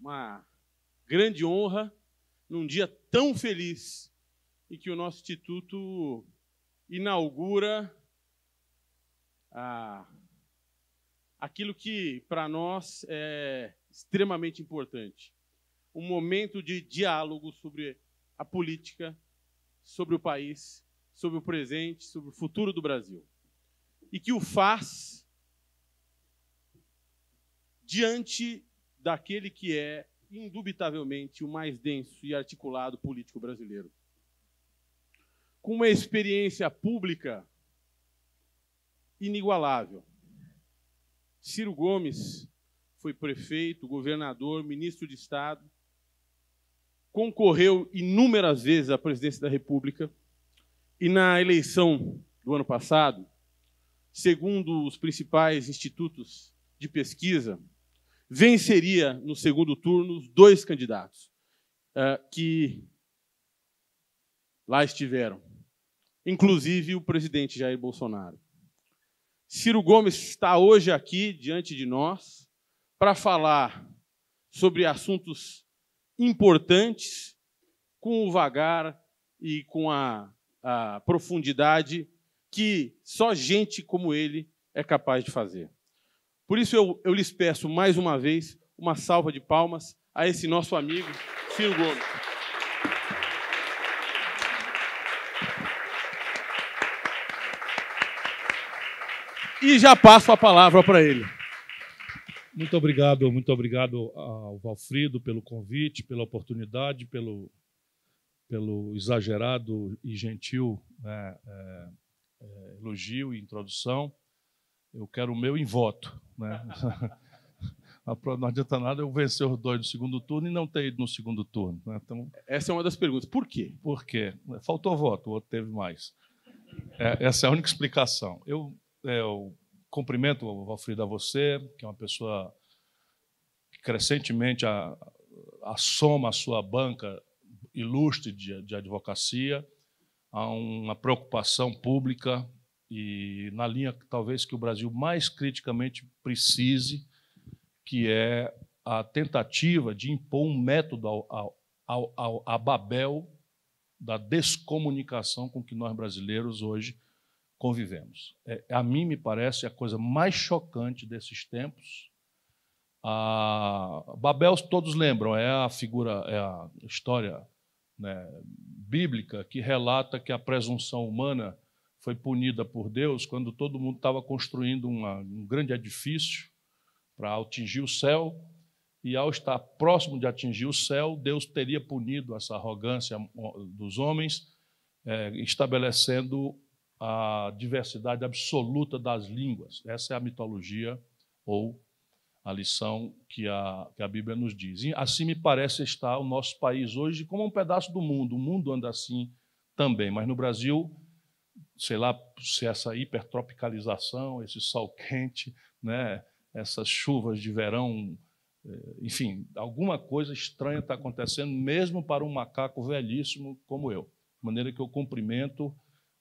uma grande honra num dia tão feliz e que o nosso instituto inaugura a, aquilo que para nós é extremamente importante. Um momento de diálogo sobre a política, sobre o país, sobre o presente, sobre o futuro do Brasil. E que o faz diante daquele que é indubitavelmente o mais denso e articulado político brasileiro. Com uma experiência pública inigualável. Ciro Gomes foi prefeito, governador, ministro de Estado, concorreu inúmeras vezes à presidência da República e na eleição do ano passado, segundo os principais institutos de pesquisa, venceria no segundo turno os dois candidatos uh, que lá estiveram, inclusive o presidente Jair Bolsonaro. Ciro Gomes está hoje aqui diante de nós para falar sobre assuntos importantes com o vagar e com a, a profundidade que só gente como ele é capaz de fazer. Por isso eu, eu lhes peço mais uma vez uma salva de palmas a esse nosso amigo Ciro Gomes. E já passo a palavra para ele. Muito obrigado, muito obrigado ao Valfrido pelo convite, pela oportunidade, pelo, pelo exagerado e gentil né, é, é, elogio e introdução eu quero o meu em voto. Né? não adianta nada eu vencer os dois no segundo turno e não ter ido no segundo turno. Né? Então, essa é uma das perguntas. Por quê? Por quê? Faltou voto, o outro teve mais. É, essa é a única explicação. Eu, é, eu cumprimento, Valfrido, a você, que é uma pessoa que crescentemente a, assoma a sua banca ilustre de, de advocacia, há uma preocupação pública e na linha talvez que o Brasil mais criticamente precise, que é a tentativa de impor um método ao, ao, ao, a Babel da descomunicação com que nós brasileiros hoje convivemos. É, a mim me parece a coisa mais chocante desses tempos. A Babel, todos lembram, é a figura, é a história né, bíblica que relata que a presunção humana foi punida por Deus quando todo mundo estava construindo uma, um grande edifício para atingir o céu, e ao estar próximo de atingir o céu, Deus teria punido essa arrogância dos homens, é, estabelecendo a diversidade absoluta das línguas. Essa é a mitologia ou a lição que a, que a Bíblia nos diz. E assim me parece estar o nosso país hoje como um pedaço do mundo. O mundo anda assim também, mas no Brasil sei lá se essa hipertropicalização, esse sol quente, né, essas chuvas de verão, eh, enfim, alguma coisa estranha está acontecendo, mesmo para um macaco velhíssimo como eu. De maneira que eu cumprimento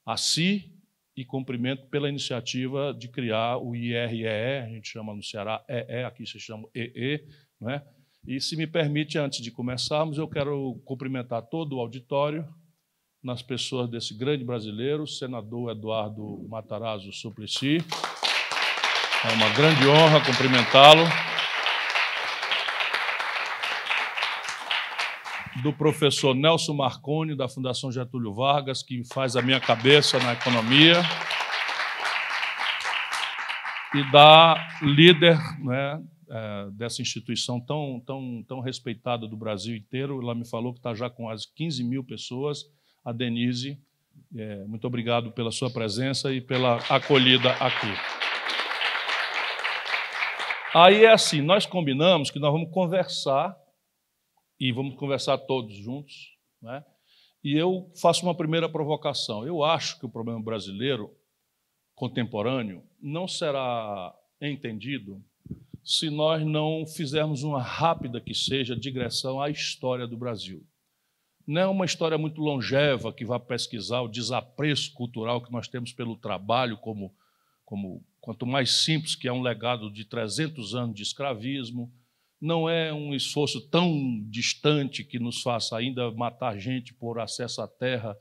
a si e cumprimento pela iniciativa de criar o IREE, a gente chama no Ceará EE, aqui se chama EE, né? E se me permite, antes de começarmos, eu quero cumprimentar todo o auditório, nas pessoas desse grande brasileiro, senador Eduardo Matarazzo Suplicy. É uma grande honra cumprimentá-lo. Do professor Nelson Marconi, da Fundação Getúlio Vargas, que faz a minha cabeça na economia. E da líder né, é, dessa instituição tão, tão, tão respeitada do Brasil inteiro. Ela me falou que está já com as 15 mil pessoas a Denise. É, muito obrigado pela sua presença e pela acolhida aqui. Aí é assim, nós combinamos que nós vamos conversar e vamos conversar todos juntos, né? E eu faço uma primeira provocação. Eu acho que o problema brasileiro contemporâneo não será entendido se nós não fizermos uma rápida que seja digressão à história do Brasil não é uma história muito longeva que vai pesquisar o desapreço cultural que nós temos pelo trabalho, como, como quanto mais simples, que é um legado de 300 anos de escravismo, não é um esforço tão distante que nos faça ainda matar gente por acesso à terra,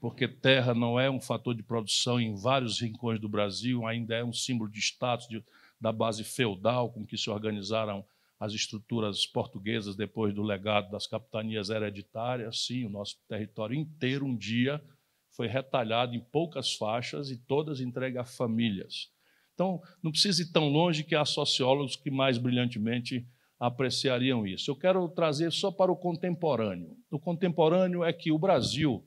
porque terra não é um fator de produção em vários rincões do Brasil, ainda é um símbolo de status de, da base feudal com que se organizaram as estruturas portuguesas depois do legado das capitanias hereditárias. Sim, o nosso território inteiro um dia foi retalhado em poucas faixas e todas entregue a famílias. Então, não precisa ir tão longe que há sociólogos que mais brilhantemente apreciariam isso. Eu quero trazer só para o contemporâneo. O contemporâneo é que o Brasil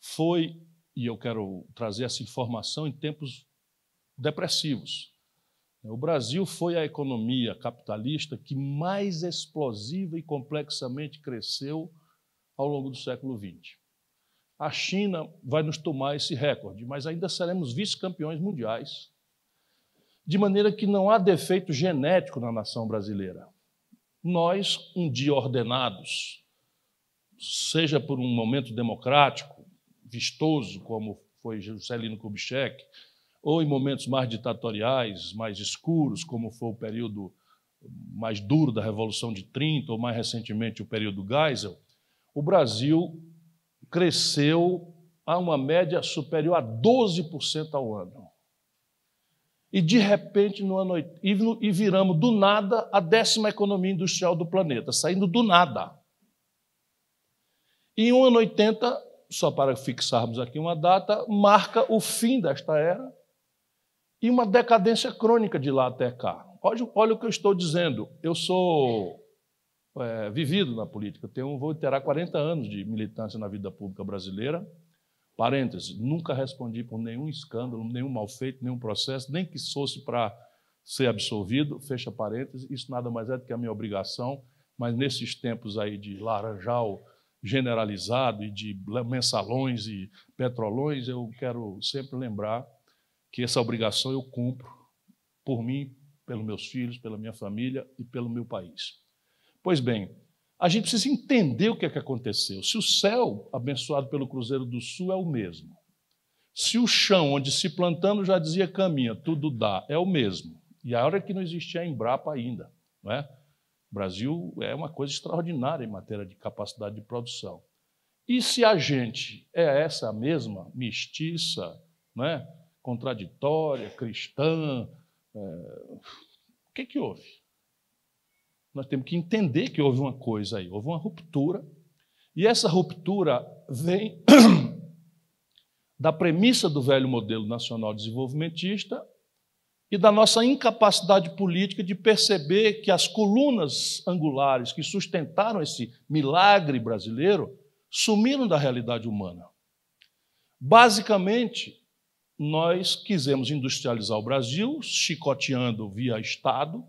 foi, e eu quero trazer essa informação em tempos depressivos. O Brasil foi a economia capitalista que mais explosiva e complexamente cresceu ao longo do século XX. A China vai nos tomar esse recorde, mas ainda seremos vice-campeões mundiais. De maneira que não há defeito genético na nação brasileira. Nós, um dia ordenados, seja por um momento democrático, vistoso, como foi Juscelino Kubitschek, ou em momentos mais ditatoriais, mais escuros, como foi o período mais duro da Revolução de 30, ou mais recentemente o período Geisel, o Brasil cresceu a uma média superior a 12% ao ano. E de repente, no ano e viramos do nada a décima economia industrial do planeta, saindo do nada. E em um ano 80, só para fixarmos aqui uma data, marca o fim desta era e uma decadência crônica de lá até cá. Olha, olha o que eu estou dizendo. Eu sou é, vivido na política, tenho, vou terá 40 anos de militância na vida pública brasileira. Parênteses, nunca respondi por nenhum escândalo, nenhum mal feito, nenhum processo, nem que fosse para ser absolvido, fecha parênteses, isso nada mais é do que a minha obrigação, mas nesses tempos aí de laranjal generalizado e de mensalões e petrolões, eu quero sempre lembrar que essa obrigação eu cumpro por mim, pelos meus filhos, pela minha família e pelo meu país. Pois bem, a gente precisa entender o que é que aconteceu. Se o céu abençoado pelo Cruzeiro do Sul é o mesmo, se o chão onde se plantando já dizia caminha, tudo dá, é o mesmo. E a hora que não existia a Embrapa ainda, não é? O Brasil é uma coisa extraordinária em matéria de capacidade de produção. E se a gente é essa mesma, mestiça, não é? Contraditória, cristã. É... O que, que houve? Nós temos que entender que houve uma coisa aí, houve uma ruptura, e essa ruptura vem da premissa do velho modelo nacional desenvolvimentista e da nossa incapacidade política de perceber que as colunas angulares que sustentaram esse milagre brasileiro sumiram da realidade humana. Basicamente, nós quisemos industrializar o Brasil, chicoteando via Estado,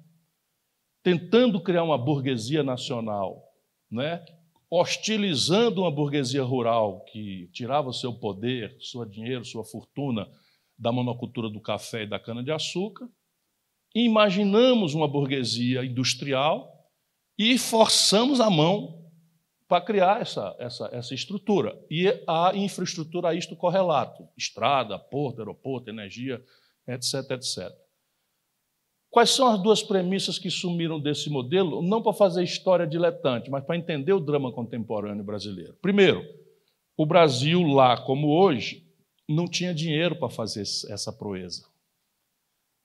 tentando criar uma burguesia nacional, né? hostilizando uma burguesia rural que tirava seu poder, seu dinheiro, sua fortuna da monocultura do café e da cana-de-açúcar. Imaginamos uma burguesia industrial e forçamos a mão para criar essa, essa, essa estrutura. E a infraestrutura a isto correlato: estrada, porto, aeroporto, energia, etc, etc. Quais são as duas premissas que sumiram desse modelo? Não para fazer história diletante, mas para entender o drama contemporâneo brasileiro. Primeiro, o Brasil, lá como hoje, não tinha dinheiro para fazer essa proeza.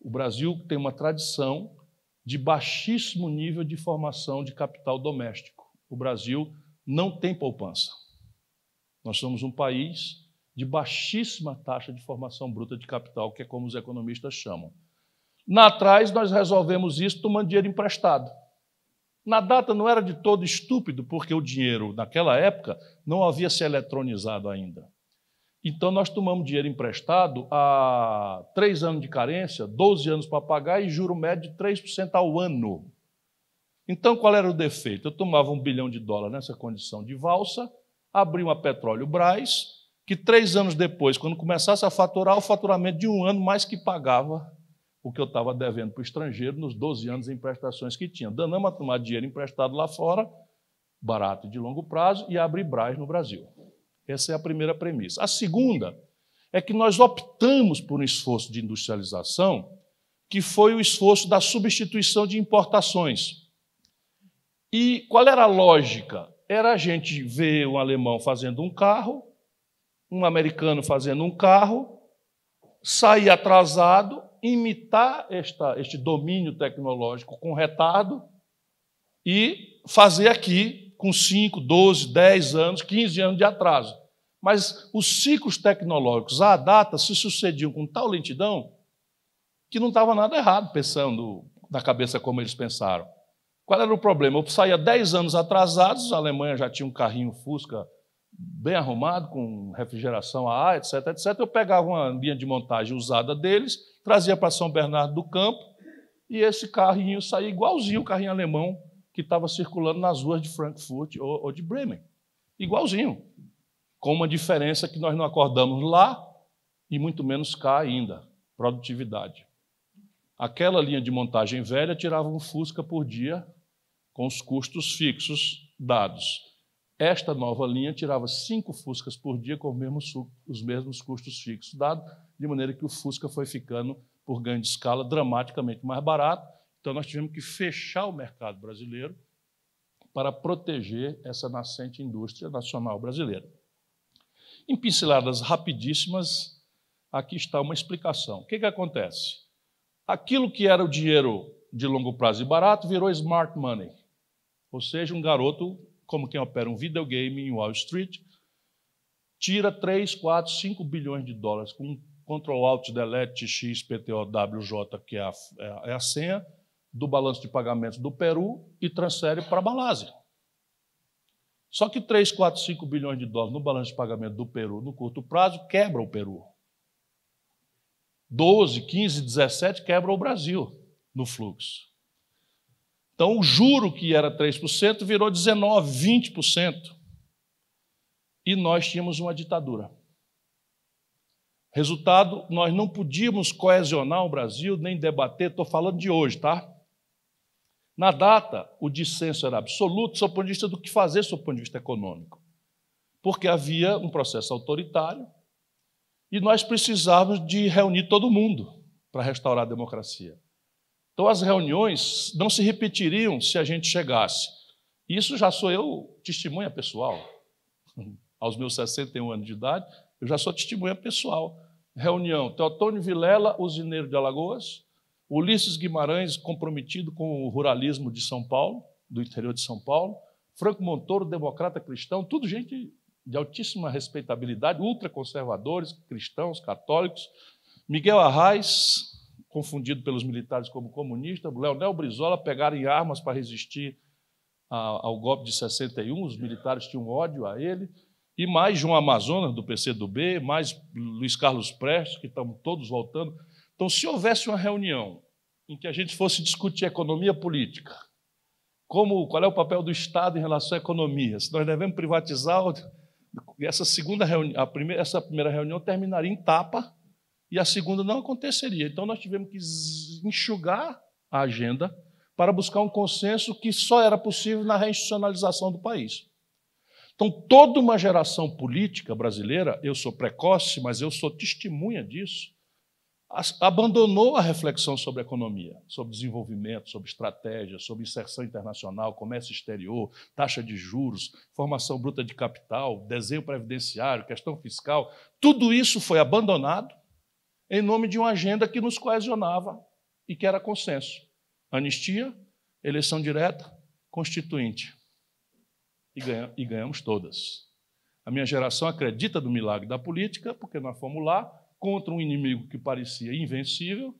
O Brasil tem uma tradição de baixíssimo nível de formação de capital doméstico. O Brasil não tem poupança. Nós somos um país de baixíssima taxa de formação bruta de capital, que é como os economistas chamam. Na atrás, nós resolvemos isso tomando dinheiro emprestado. Na data não era de todo estúpido, porque o dinheiro, naquela época, não havia se eletronizado ainda. Então, nós tomamos dinheiro emprestado a três anos de carência, 12 anos para pagar e juro médio de 3% ao ano. Então, qual era o defeito? Eu tomava um bilhão de dólares nessa condição de valsa, abria uma petróleo Braz, que três anos depois, quando começasse a faturar, o faturamento de um ano mais que pagava o que eu estava devendo para o estrangeiro nos 12 anos em prestações que tinha. Danamos a tomar dinheiro emprestado lá fora, barato e de longo prazo, e abrir Braz no Brasil. Essa é a primeira premissa. A segunda é que nós optamos por um esforço de industrialização que foi o esforço da substituição de importações. E qual era a lógica? Era a gente ver um alemão fazendo um carro, um americano fazendo um carro, sair atrasado, imitar esta, este domínio tecnológico com retardo e fazer aqui com 5, 12, 10 anos, 15 anos de atraso. Mas os ciclos tecnológicos à data se sucediam com tal lentidão que não estava nada errado pensando na cabeça como eles pensaram. Qual era o problema? Eu saía 10 anos atrasados, a Alemanha já tinha um carrinho Fusca bem arrumado, com refrigeração a ar, etc, etc. Eu pegava uma linha de montagem usada deles, trazia para São Bernardo do Campo, e esse carrinho saía igualzinho o carrinho alemão que estava circulando nas ruas de Frankfurt ou, de Bremen. Igualzinho. Com uma diferença que nós não acordamos lá e muito menos cá ainda. Produtividade. Aquela linha de montagem velha tirava um Fusca por dia com os custos fixos dados. Esta nova linha tirava cinco Fuscas por dia com os mesmos, os mesmos custos fixos dados, de maneira que o Fusca foi ficando, por ganho de escala, dramaticamente mais barato. Então, nós tivemos que fechar o mercado brasileiro para proteger essa nascente indústria nacional brasileira. Em pinceladas rapidíssimas, aqui está uma explicação. O que, que acontece? Aquilo que era o dinheiro de longo prazo e barato virou smart money. Ou seja, um garoto, como quem opera um videogame em Wall Street, tira 3, 4, 5 bilhões de dólares com Ctrl Alt Delete X PTO WJ, que é a, é a senha, do balanço de pagamentos do Peru e transfere para a Malásia. Só que 3, 4, 5 bilhões de dólares no balanço de pagamento do Peru no curto prazo quebra o Peru. 12, 15, 17 quebra o Brasil no fluxo. Então, o juro que era 3% virou 19%, 20%. E nós tínhamos uma ditadura. Resultado, nós não podíamos coesionar o Brasil, nem debater, estou falando de hoje, tá? Na data, o dissenso era absoluto, do ponto de vista do que fazer, do ponto de vista econômico. Porque havia um processo autoritário, e nós precisávamos de reunir todo mundo para restaurar a democracia. Então, as reuniões não se repetiriam se a gente chegasse. Isso já sou eu testemunha pessoal. Aos meus 61 anos de idade, eu já sou testemunha pessoal. Reunião: Teotônio Vilela, usineiro de Alagoas, Ulisses Guimarães, comprometido com o ruralismo de São Paulo, do interior de São Paulo, Franco Montoro, democrata cristão, tudo gente de altíssima respeitabilidade, ultraconservadores, cristãos, católicos. Miguel Arraes, confundido pelos militares como comunista, Leonel Brizola pegaram em armas para resistir ao golpe de 61, os militares tinham ódio a ele, e mais João Amazonas, do PCdoB, mais Luiz Carlos Prestes, que estão todos voltando. Então, se houvesse uma reunião em que a gente fosse discutir economia política, como, qual é o papel do Estado em relação à economia, se nós devemos privatizar essa segunda reunião, a primeira, essa primeira reunião terminaria em tapa e a segunda não aconteceria. Então nós tivemos que enxugar a agenda para buscar um consenso que só era possível na reinstitucionalização do país. Então, toda uma geração política brasileira, eu sou precoce, mas eu sou testemunha disso, abandonou a reflexão sobre economia, sobre desenvolvimento, sobre estratégia, sobre inserção internacional, comércio exterior, taxa de juros, formação bruta de capital, desenho previdenciário, questão fiscal. Tudo isso foi abandonado em nome de uma agenda que nos coesionava e que era consenso: anistia, eleição direta, constituinte. E ganhamos todas. A minha geração acredita no milagre da política, porque nós fomos lá contra um inimigo que parecia invencível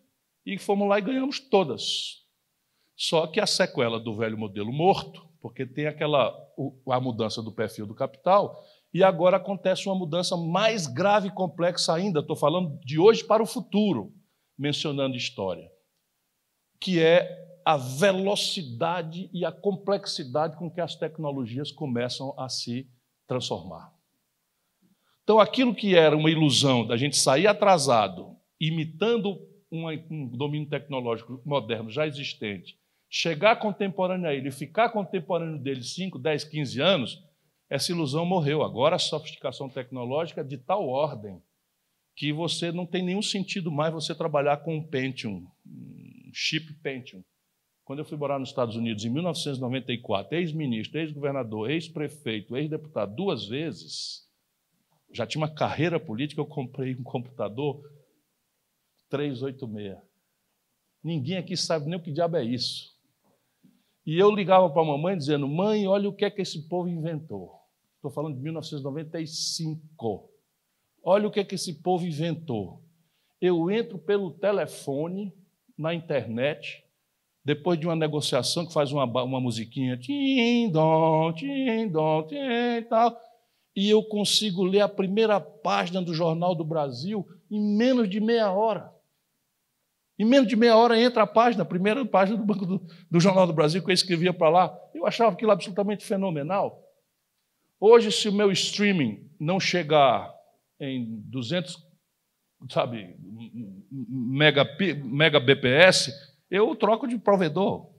e fomos lá e ganhamos todas. Só que a sequela do velho modelo morto, porque tem aquela a mudança do perfil do capital, e agora acontece uma mudança mais grave e complexa ainda. Estou falando de hoje para o futuro, mencionando história, que é a velocidade e a complexidade com que as tecnologias começam a se transformar. Então, aquilo que era uma ilusão da gente sair atrasado, imitando um domínio tecnológico moderno já existente, chegar contemporâneo a ele, ficar contemporâneo dele 5, 10, 15 anos, essa ilusão morreu. Agora a sofisticação tecnológica é de tal ordem que você não tem nenhum sentido mais você trabalhar com um Pentium, um chip Pentium. Quando eu fui morar nos Estados Unidos em 1994, ex-ministro, ex-governador, ex-prefeito, ex-deputado, duas vezes, já tinha uma carreira política, eu comprei um computador 386. Ninguém aqui sabe nem o que diabo é isso. E eu ligava para a mamãe dizendo: Mãe, olha o que é que esse povo inventou. Estou falando de 1995. Olha o que é que esse povo inventou. Eu entro pelo telefone na internet, depois de uma negociação que faz uma, uma musiquinha, tim, tim, tim, tal, e eu consigo ler a primeira página do Jornal do Brasil em menos de meia hora. Em menos de meia hora entra a página, a primeira página do Banco do, do Jornal do Brasil que eu escrevia para lá. Eu achava aquilo absolutamente fenomenal. Hoje, se o meu streaming não chegar em 200, sabe, mega, mega BPS, eu troco de provedor.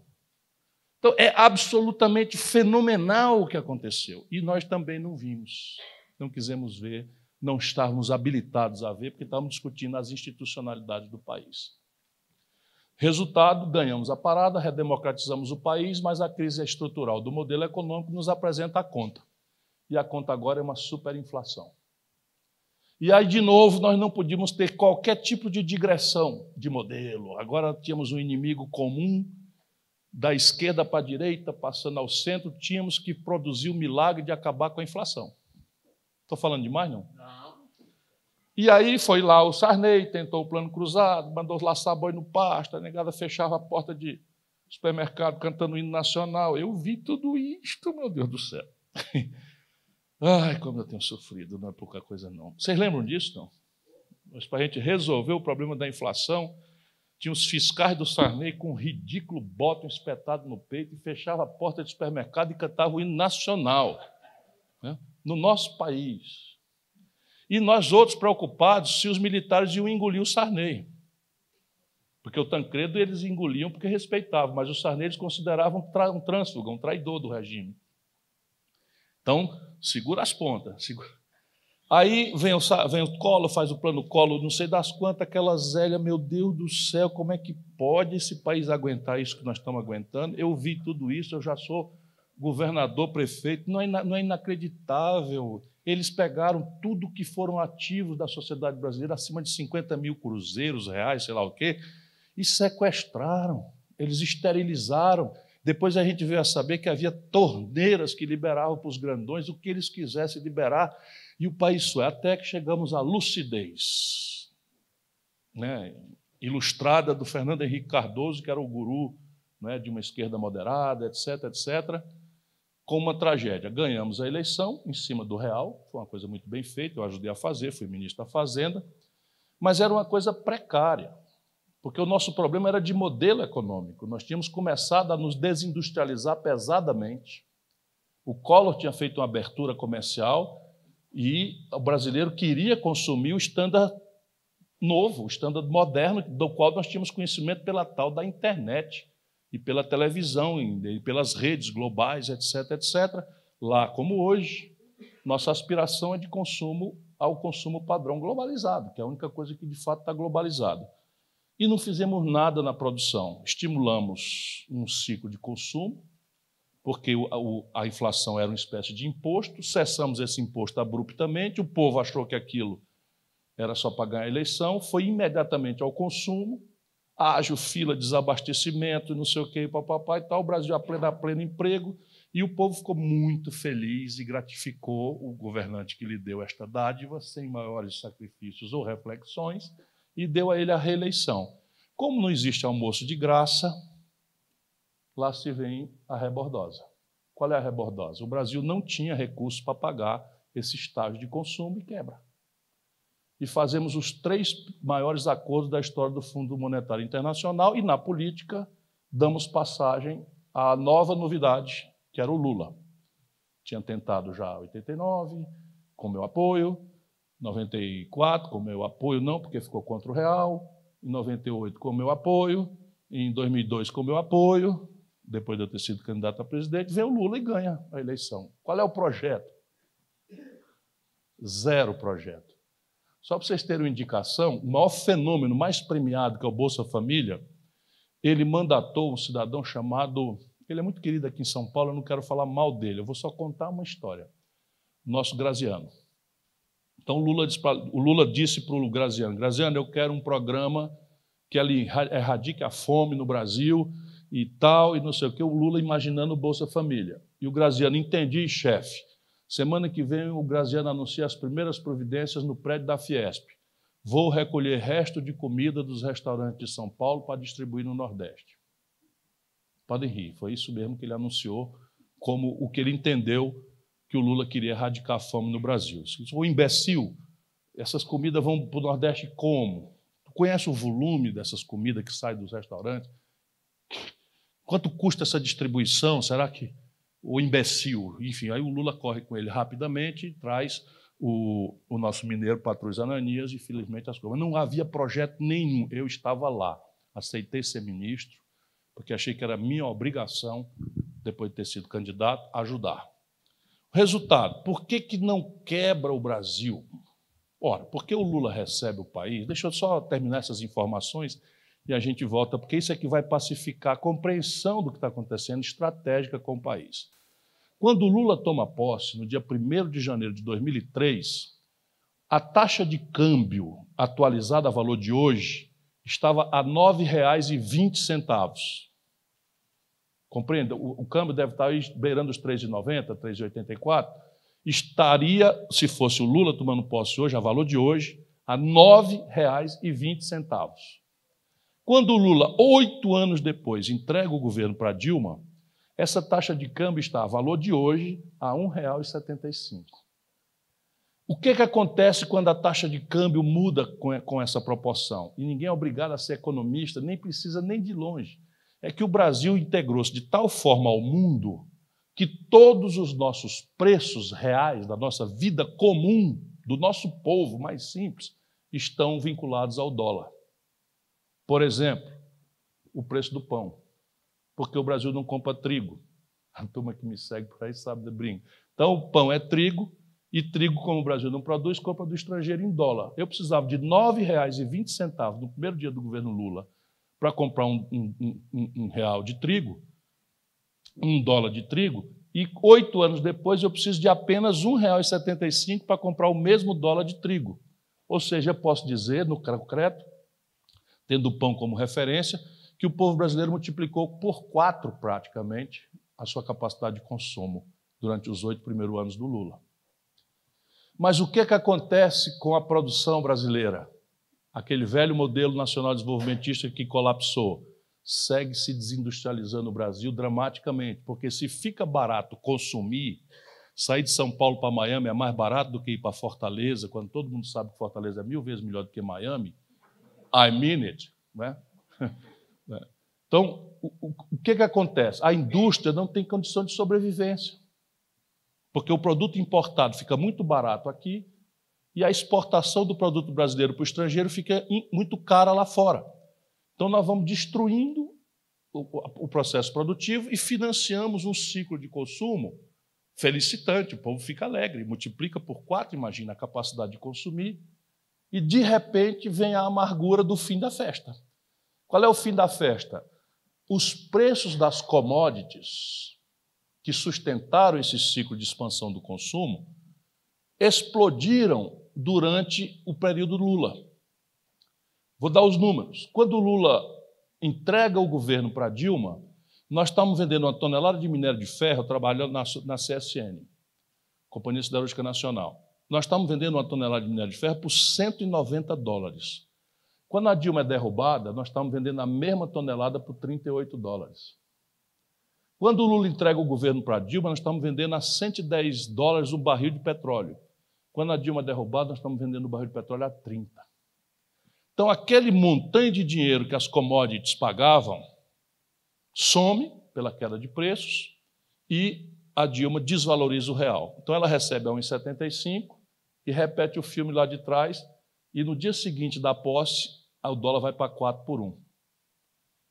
Então, é absolutamente fenomenal o que aconteceu. E nós também não vimos, não quisemos ver, não estávamos habilitados a ver, porque estávamos discutindo as institucionalidades do país. Resultado: ganhamos a parada, redemocratizamos o país, mas a crise estrutural do modelo econômico nos apresenta a conta. E a conta agora é uma superinflação. E aí, de novo, nós não podíamos ter qualquer tipo de digressão de modelo. Agora tínhamos um inimigo comum, da esquerda para a direita, passando ao centro, tínhamos que produzir o milagre de acabar com a inflação. Estou falando demais, não? Não. E aí foi lá o Sarney, tentou o plano cruzado, mandou laçar boi no pasto, a negada fechava a porta de supermercado cantando o hino nacional. Eu vi tudo isto, meu Deus do céu. Ai, como eu tenho sofrido, não é pouca coisa não. Vocês lembram disso, não? Mas para a gente resolver o problema da inflação, tinha os fiscais do Sarney com um ridículo botão espetado no peito e fechava a porta de supermercado e cantava o hino nacional. Né? No nosso país. E nós outros preocupados se os militares iam engolir o Sarney. Porque o Tancredo eles engoliam porque respeitavam, mas o Sarney eles consideravam um trânsfuga, um traidor do regime. Então, segura as pontas. Segura. Aí vem o, vem o colo, faz o plano colo, não sei das quantas, aquela zélia, meu Deus do céu, como é que pode esse país aguentar isso que nós estamos aguentando? Eu vi tudo isso, eu já sou governador, prefeito, não é, não é inacreditável eles pegaram tudo que foram ativos da sociedade brasileira, acima de 50 mil cruzeiros, reais, sei lá o quê, e sequestraram, eles esterilizaram. Depois a gente veio a saber que havia torneiras que liberavam para os grandões o que eles quisessem liberar, e o país foi, até que chegamos à lucidez, né, ilustrada do Fernando Henrique Cardoso, que era o guru né, de uma esquerda moderada, etc., etc., com uma tragédia. Ganhamos a eleição em cima do real, foi uma coisa muito bem feita, eu ajudei a fazer, fui ministro da Fazenda, mas era uma coisa precária, porque o nosso problema era de modelo econômico. Nós tínhamos começado a nos desindustrializar pesadamente. O Collor tinha feito uma abertura comercial e o brasileiro queria consumir o estándar novo, o estándar moderno, do qual nós tínhamos conhecimento pela tal da internet e pela televisão, e pelas redes globais, etc., etc. Lá como hoje, nossa aspiração é de consumo ao consumo padrão globalizado, que é a única coisa que de fato está globalizado. E não fizemos nada na produção. Estimulamos um ciclo de consumo, porque a inflação era uma espécie de imposto, cessamos esse imposto abruptamente, o povo achou que aquilo era só para ganhar a eleição, foi imediatamente ao consumo, ágil fila de desabastecimento, não sei o que, papapá e tal, o Brasil a pleno, a pleno emprego, e o povo ficou muito feliz e gratificou o governante que lhe deu esta dádiva, sem maiores sacrifícios ou reflexões, e deu a ele a reeleição. Como não existe almoço de graça, lá se vem a rebordosa. Qual é a rebordosa? O Brasil não tinha recursos para pagar esse estágio de consumo e quebra e fazemos os três maiores acordos da história do Fundo Monetário Internacional e, na política, damos passagem à nova novidade, que era o Lula. Tinha tentado já em 89, com meu apoio, 94, com meu apoio não, porque ficou contra o real, em 98 com meu apoio, em 2002 com meu apoio, depois de eu ter sido candidato a presidente, vem o Lula e ganha a eleição. Qual é o projeto? Zero projeto. Só para vocês terem uma indicação, o maior fenômeno mais premiado que é o Bolsa Família, ele mandatou um cidadão chamado. Ele é muito querido aqui em São Paulo, eu não quero falar mal dele, eu vou só contar uma história. Nosso Graziano. Então, Lula disse pra, o Lula disse para o Graziano: Graziano, eu quero um programa que ele erradique a fome no Brasil e tal, e não sei o que. O Lula imaginando o Bolsa Família. E o Graziano, entendi, chefe. Semana que vem o Graziano anuncia as primeiras providências no prédio da Fiesp. Vou recolher resto de comida dos restaurantes de São Paulo para distribuir no Nordeste. Podem rir, foi isso mesmo que ele anunciou, como o que ele entendeu que o Lula queria erradicar a fome no Brasil. O imbecil, essas comidas vão para o Nordeste como? Tu conhece o volume dessas comidas que saem dos restaurantes? Quanto custa essa distribuição? Será que o imbecil? Enfim, aí o Lula corre com ele rapidamente e traz o, o nosso mineiro Patrus Ananias e, felizmente, as coisas. Não havia projeto nenhum. Eu estava lá. Aceitei ser ministro, porque achei que era minha obrigação, depois de ter sido candidato, ajudar. Resultado: por que, que não quebra o Brasil? Ora, porque o Lula recebe o país. Deixa eu só terminar essas informações e a gente volta, porque isso é que vai pacificar a compreensão do que está acontecendo estratégica com o país. Quando o Lula toma posse, no dia 1 de janeiro de 2003, a taxa de câmbio atualizada a valor de hoje estava a R$ 9,20. Compreenda? O, o, câmbio deve estar beirando os 3,90, 3,84. Estaria, se fosse o Lula tomando posse hoje, a valor de hoje, a R$ 9,20. Quando o Lula, oito anos depois, entrega o governo para Dilma, essa taxa de câmbio está, a valor de hoje, a R$ 1,75. O que, que acontece quando a taxa de câmbio muda com essa proporção? E ninguém é obrigado a ser economista, nem precisa nem de longe. É que o Brasil integrou-se de tal forma ao mundo que todos os nossos preços reais da nossa vida comum, do nosso povo mais simples, estão vinculados ao dólar. Por exemplo, o preço do pão porque o Brasil não compra trigo. A turma que me segue por aí sabe de brinco. Então, o pão é trigo, e trigo, como o Brasil não produz, compra do estrangeiro em dólar. Eu precisava de R$ 9,20 no primeiro dia do governo Lula para comprar um, um, um, um, real de trigo, um dólar de trigo, e oito anos depois eu preciso de apenas R$ 1,75 para comprar o mesmo dólar de trigo. Ou seja, eu posso dizer, no concreto, tendo o pão como referência, que o povo brasileiro multiplicou por quatro, praticamente, a sua capacidade de consumo durante os oito primeiros anos do Lula. Mas o que, é que acontece com a produção brasileira? Aquele velho modelo nacional desenvolvimentista que colapsou segue se desindustrializando o Brasil dramaticamente, porque se fica barato consumir, sair de São Paulo para Miami é mais barato do que ir para Fortaleza, quando todo mundo sabe que Fortaleza é mil vezes melhor do que Miami. I mean it. Né? Né? Então, o, o que, que acontece? A indústria não tem condição de sobrevivência, porque o produto importado fica muito barato aqui e a exportação do produto brasileiro para o estrangeiro fica muito cara lá fora. Então, nós vamos destruindo o, processo produtivo e financiamos um ciclo de consumo felicitante. O povo fica alegre, multiplica por quatro, imagina a capacidade de consumir, e de repente vem a amargura do fim da festa. Qual é o fim da festa? Os preços das commodities que sustentaram esse ciclo de expansão do consumo explodiram durante o período Lula. Vou dar os números. Quando Lula entrega o governo para Dilma, nós estamos vendendo uma tonelada de minério de ferro trabalhando na, na CSN, Companhia Siderúrgica Nacional. Nós estamos vendendo uma tonelada de minério de ferro por 190 dólares. Quando a Dilma é derrubada, nós estamos vendendo a mesma tonelada por 38 dólares. Quando o Lula entrega o governo para a Dilma, nós estamos vendendo a 110 dólares o barril de petróleo. Quando a Dilma é derrubada, nós estamos vendendo o barril de petróleo a 30. Então, aquele montante de dinheiro que as commodities pagavam some pela queda de preços e a Dilma desvaloriza o real. Então, ela recebe a 1,75 e repete o filme lá de trás e no dia seguinte da posse, o dólar vai para 4 por 1.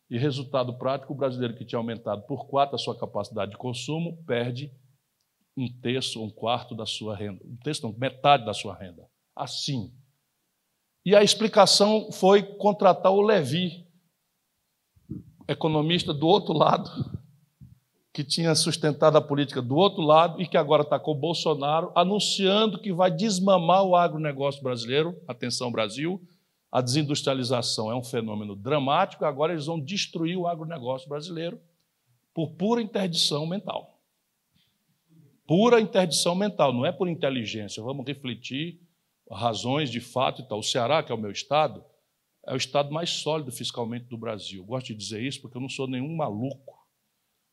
E resultado prático, o brasileiro que tinha aumentado por 4 a sua capacidade de consumo, perde um terço, um quarto da sua renda. Um terço, não, metade da sua renda. Assim. E a explicação foi contratar o Levi. economista do outro lado, que tinha sustentado a política do outro lado e que agora está com o Bolsonaro, anunciando que vai desmamar o agronegócio brasileiro. Atenção, Brasil, a desindustrialização é um fenômeno dramático, agora eles vão destruir o agronegócio brasileiro por pura interdição mental. Pura interdição mental, não é por inteligência. Vamos refletir razões de fato e tal. O Ceará, que é o meu estado, é o estado mais sólido fiscalmente do Brasil. Gosto de dizer isso porque eu não sou nenhum maluco.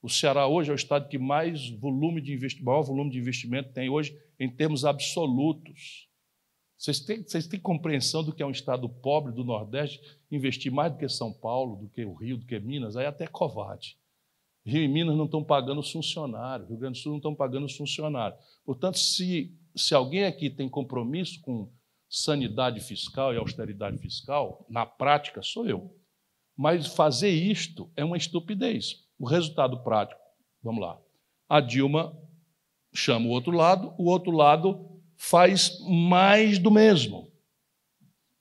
O Ceará hoje é o estado que mais volume de maior volume de investimento tem hoje em termos absolutos. Vocês têm, vocês têm compreensão do que é um estado pobre do Nordeste investir mais do que São Paulo, do que o Rio, do que Minas? Aí é até covarde. Rio e Minas não estão pagando os funcionários, Rio Grande do Sul não estão pagando os funcionários. Portanto, se, se alguém aqui tem compromisso com sanidade fiscal e austeridade fiscal, na prática sou eu. Mas fazer isto é uma estupidez. O resultado prático, vamos lá. A Dilma chama o outro lado, o outro lado faz mais do mesmo.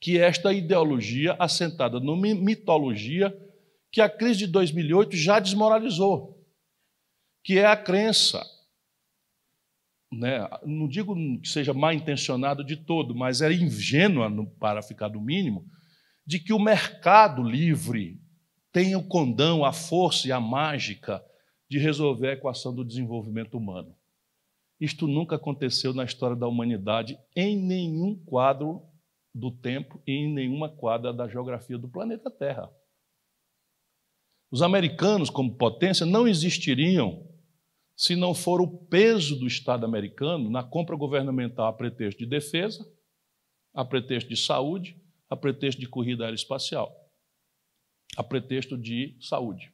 Que esta ideologia assentada numa mitologia que a crise de 2008 já desmoralizou, que é a crença né, não digo que seja mal intencionado de todo, mas era ingênua, para ficar do mínimo, de que o mercado livre tem o condão, a força e a mágica de resolver a equação do desenvolvimento humano. Isto nunca aconteceu na história da humanidade em nenhum quadro do tempo e em nenhuma quadra da geografia do planeta Terra. Os americanos, como potência, não existiriam se não for o peso do Estado americano na compra governamental a pretexto de defesa, a pretexto de saúde, a pretexto de corrida aeroespacial, a pretexto de saúde.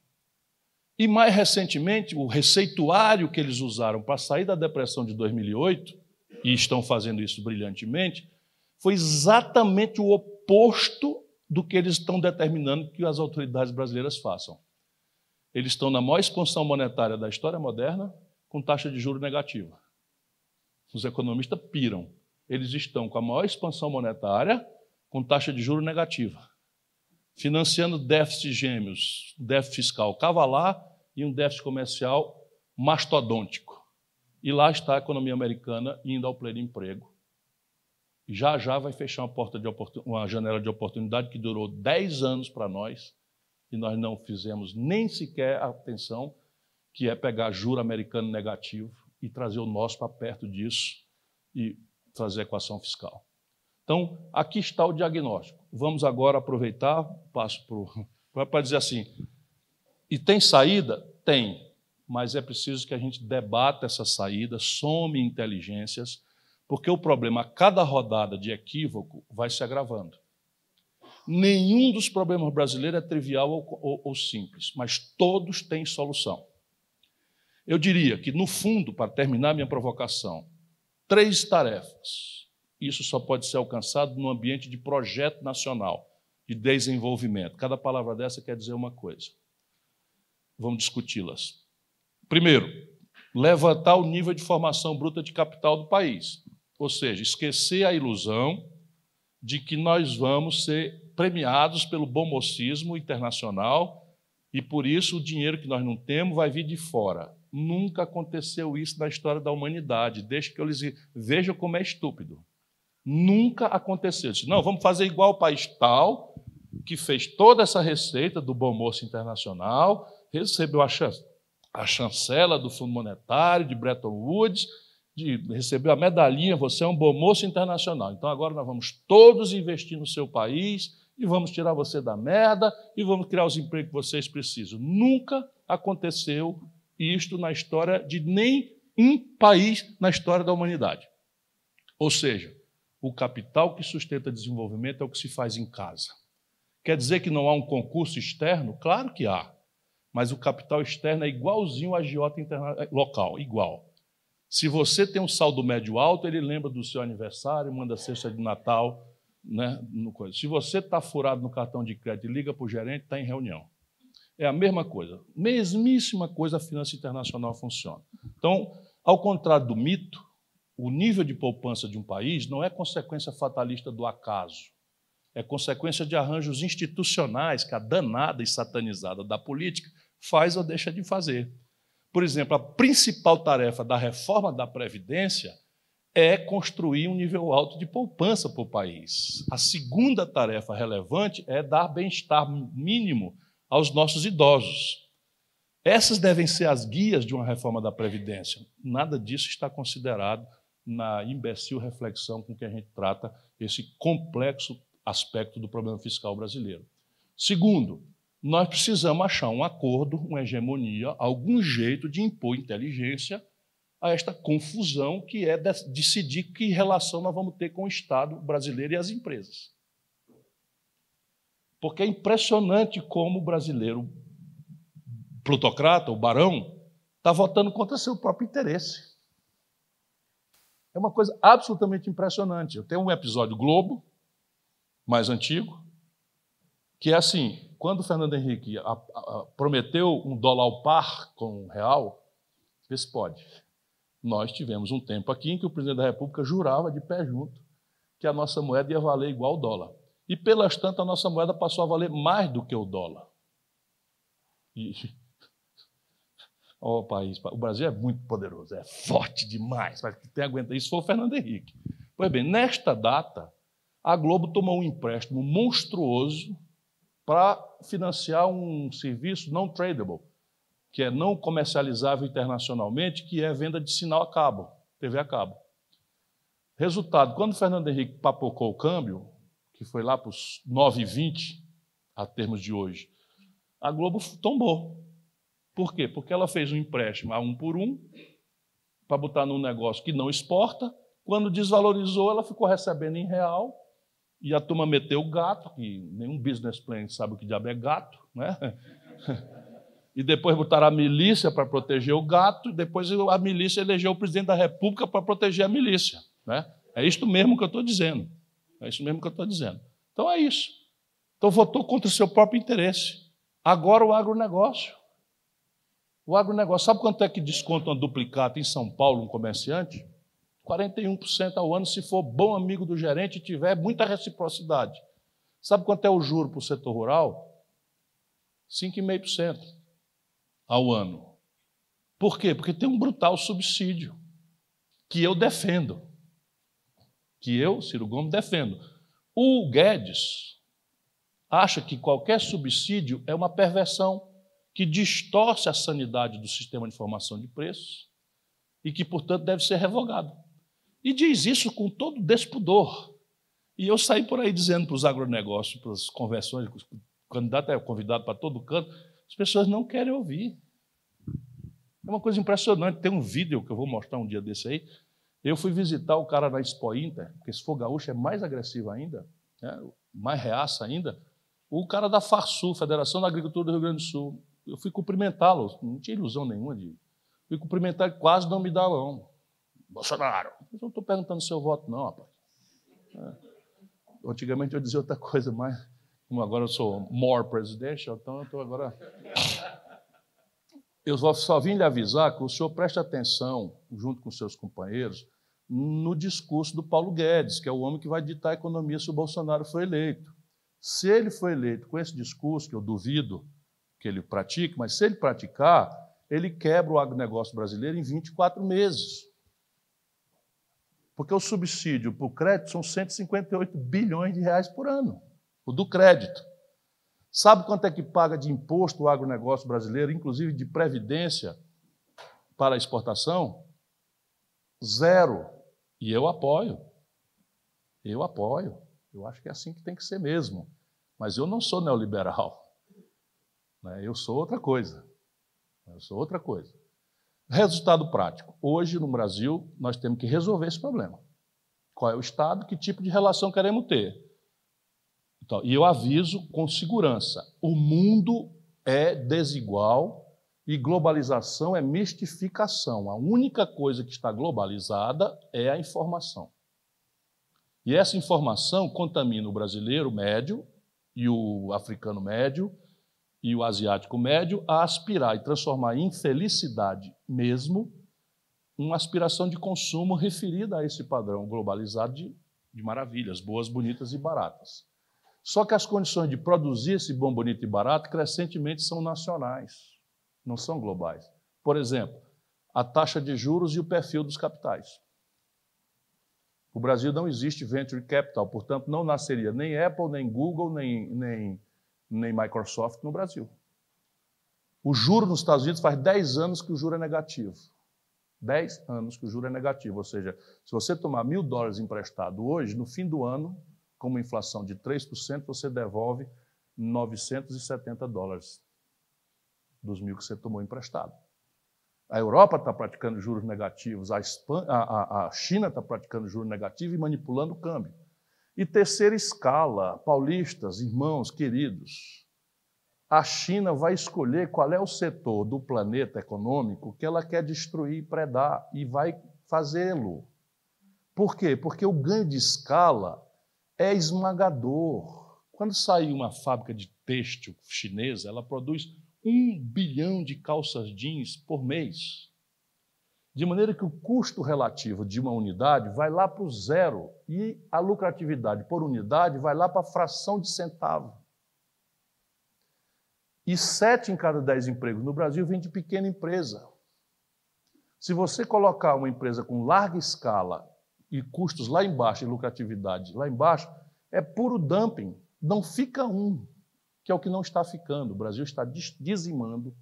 E mais recentemente, o receituário que eles usaram para sair da depressão de 2008, e estão fazendo isso brilhantemente, foi exatamente o oposto do que eles estão determinando que as autoridades brasileiras façam. Eles estão na maior expansão monetária da história moderna, com taxa de juro negativa. Os economistas piram. Eles estão com a maior expansão monetária, com taxa de juro negativa, financiando déficits gêmeos, déficit fiscal cavalar e um déficit comercial mastodôntico. E lá está a economia americana indo ao pleno emprego. Já já vai fechar uma, porta de uma janela de oportunidade que durou 10 anos para nós e nós não fizemos nem sequer atenção, que é pegar juro americano negativo e trazer o nosso para perto disso e trazer a equação fiscal. Então, aqui está o diagnóstico. Vamos agora aproveitar, passo para dizer assim, e tem saída? Tem, mas é preciso que a gente debata essa saída, some inteligências, porque o problema, a cada rodada de equívoco, vai se agravando. Nenhum dos problemas brasileiros é trivial ou, ou, ou simples, mas todos têm solução. Eu diria que, no fundo, para terminar minha provocação, três tarefas. Isso só pode ser alcançado no ambiente de projeto nacional, de desenvolvimento. Cada palavra dessa quer dizer uma coisa. Vamos discuti-las. Primeiro, levantar o nível de formação bruta de capital do país. Ou seja, esquecer a ilusão de que nós vamos ser premiados pelo bom mocismo internacional e por isso o dinheiro que nós não temos vai vir de fora. Nunca aconteceu isso na história da humanidade. Deixa que eu lhes veja como é estúpido. Nunca aconteceu. Disse, não, vamos fazer igual o país tal, que fez toda essa receita do bom moço internacional, recebeu a, chan a chancela do Fundo Monetário, de Bretton Woods, de, recebeu a medalhinha, você é um bom moço internacional. Então agora nós vamos todos investir no seu país e vamos tirar você da merda e vamos criar os empregos que vocês precisam. Nunca aconteceu isto na história de nem um país na história da humanidade. Ou seja, o capital que sustenta desenvolvimento é o que se faz em casa. Quer dizer que não há um concurso externo? Claro que há. Mas o capital externo é igualzinho ao agiota local, igual. Se você tem um saldo médio alto, ele lembra do seu aniversário, manda cesta de Natal. Né, Se você está furado no cartão de crédito liga para o gerente, está em reunião. É a mesma coisa. Mesmíssima coisa a finança internacional funciona. Então, ao contrário do mito, o nível de poupança de um país não é consequência fatalista do acaso. é consequência de arranjos institucionais que a danada e satanizada da política faz ou deixa de fazer. Por exemplo, a principal tarefa da reforma da Previdência é construir um nível alto de poupança para o país. A segunda tarefa relevante é dar bem-estar mínimo aos nossos idosos. Essas devem ser as guias de uma reforma da Previdência. Nada disso está considerado na imbecil reflexão com que a gente trata esse complexo aspecto do problema fiscal brasileiro. Segundo, nós precisamos achar um acordo, uma hegemonia, algum jeito de impor inteligência a esta confusão que é decidir que relação nós vamos ter com o Estado brasileiro e as empresas. Porque é impressionante como o brasileiro plutocrata, o barão, está votando contra seu próprio interesse. É uma coisa absolutamente impressionante. Eu tenho um episódio Globo, mais antigo, que é assim: quando o Fernando Henrique prometeu um dólar ao par com o real, vê se pode. Nós tivemos um tempo aqui em que o presidente da República jurava de pé junto que a nossa moeda ia valer igual ao dólar. E pelas tantas, a nossa moeda passou a valer mais do que o dólar. E. Oh, país, o Brasil é muito poderoso, é forte demais, mas que tem aguenta isso foi o Fernando Henrique. Pois bem, nesta data, a Globo tomou um empréstimo monstruoso para financiar um serviço não tradable, que é não comercializável internacionalmente, que é venda de sinal a cabo, TV a cabo. Resultado, quando Fernando Henrique papocou o câmbio, que foi lá para os 9,20 a termos de hoje, a Globo tombou. Por quê? Porque ela fez um empréstimo a um por um, para botar num negócio que não exporta. Quando desvalorizou, ela ficou recebendo em real e a turma meteu o gato, que nenhum business plan sabe o que diabo é gato, né? E depois botaram a milícia para proteger o gato, e depois a milícia elegeu o presidente da República para proteger a milícia. Né? É isto mesmo que eu estou dizendo. É isso mesmo que eu estou dizendo. Então é isso. Então votou contra o seu próprio interesse. Agora o agronegócio. O agronegócio, sabe quanto é que desconta uma duplicata em São Paulo, um comerciante? 41% ao ano, se for bom amigo do gerente e tiver muita reciprocidade. Sabe quanto é o juro para o setor rural? 5,5% ao ano. Por quê? Porque tem um brutal subsídio que eu defendo. Que eu, Ciro Gomes, defendo. O Guedes acha que qualquer subsídio é uma perversão que distorce a sanidade do sistema de informação de preços e que, portanto, deve ser revogado. E diz isso com todo despudor. E eu saí por aí dizendo para os agronegócios, para as conversões, o candidato é convidado para todo canto, as pessoas não querem ouvir. É uma coisa impressionante. Tem um vídeo que eu vou mostrar um dia desse aí. Eu fui visitar o cara na Expo Inter, porque se for gaúcho é mais agressivo ainda, né? mais reaça ainda. O cara da FARSUL, Federação da Agricultura do Rio Grande do Sul. Eu fui cumprimentá-lo, não tinha ilusão nenhuma de. Fui cumprimentar, quase não me dá mão. Bolsonaro. Eu não estou perguntando seu voto, não, rapaz. É. Antigamente eu dizia outra coisa, mas como agora eu sou more presidential, então eu estou agora. Eu só vim lhe avisar que o senhor preste atenção, junto com seus companheiros, no discurso do Paulo Guedes, que é o homem que vai ditar a economia se o Bolsonaro for eleito. Se ele for eleito com esse discurso, que eu duvido que ele pratique, mas se ele praticar, ele quebra o agronegócio brasileiro em 24 meses. Porque o subsídio para o crédito são 158 bilhões de reais por ano, o do crédito. Sabe quanto é que paga de imposto o agronegócio brasileiro, inclusive de previdência para a exportação? Zero. E eu apoio. Eu apoio. Eu acho que é assim que tem que ser mesmo. Mas eu não sou neoliberal. Né? Eu sou outra coisa. Eu sou outra coisa. Resultado prático. Hoje, no Brasil, nós temos que resolver esse problema. Qual é o Estado, que tipo de relação queremos ter. Então, e eu aviso com segurança: o mundo é desigual e globalização é mistificação. A única coisa que está globalizada é a informação. E essa informação contamina o brasileiro médio e o africano médio e o asiático médio a aspirar e transformar em felicidade mesmo uma aspiração de consumo referida a esse padrão globalizado de, de maravilhas, boas, bonitas e baratas. Só que as condições de produzir esse bom, bonito e barato crescentemente são nacionais, não são globais. Por exemplo, a taxa de juros e o perfil dos capitais. O Brasil não existe venture capital, portanto, não nasceria nem Apple, nem Google, nem, nem, nem Microsoft no Brasil. O juro nos Estados Unidos faz 10 anos que o juro é negativo. 10 anos que o juro é negativo. Ou seja, se você tomar mil dólares emprestado hoje, no fim do ano, com uma inflação de 3%, você devolve 970 dólares dos mil que você tomou emprestado. A Europa está praticando juros negativos, a, a, a China está praticando juros negativos e manipulando o câmbio. E terceira escala, paulistas, irmãos, queridos, a China vai escolher qual é o setor do planeta econômico que ela quer destruir e predar, e vai fazê-lo. Por quê? Porque o ganho de escala é esmagador. Quando sai uma fábrica de têxtil chinesa, ela produz um bilhão de calças jeans por mês. De maneira que o custo relativo de uma unidade vai lá para o zero e a lucratividade por unidade vai lá para a fração de centavo. E sete em cada dez empregos no Brasil vem de pequena empresa. Se você colocar uma empresa com larga escala e custos lá embaixo e lucratividade lá embaixo, é puro dumping. Não fica um, que é o que não está ficando. O Brasil está dizimando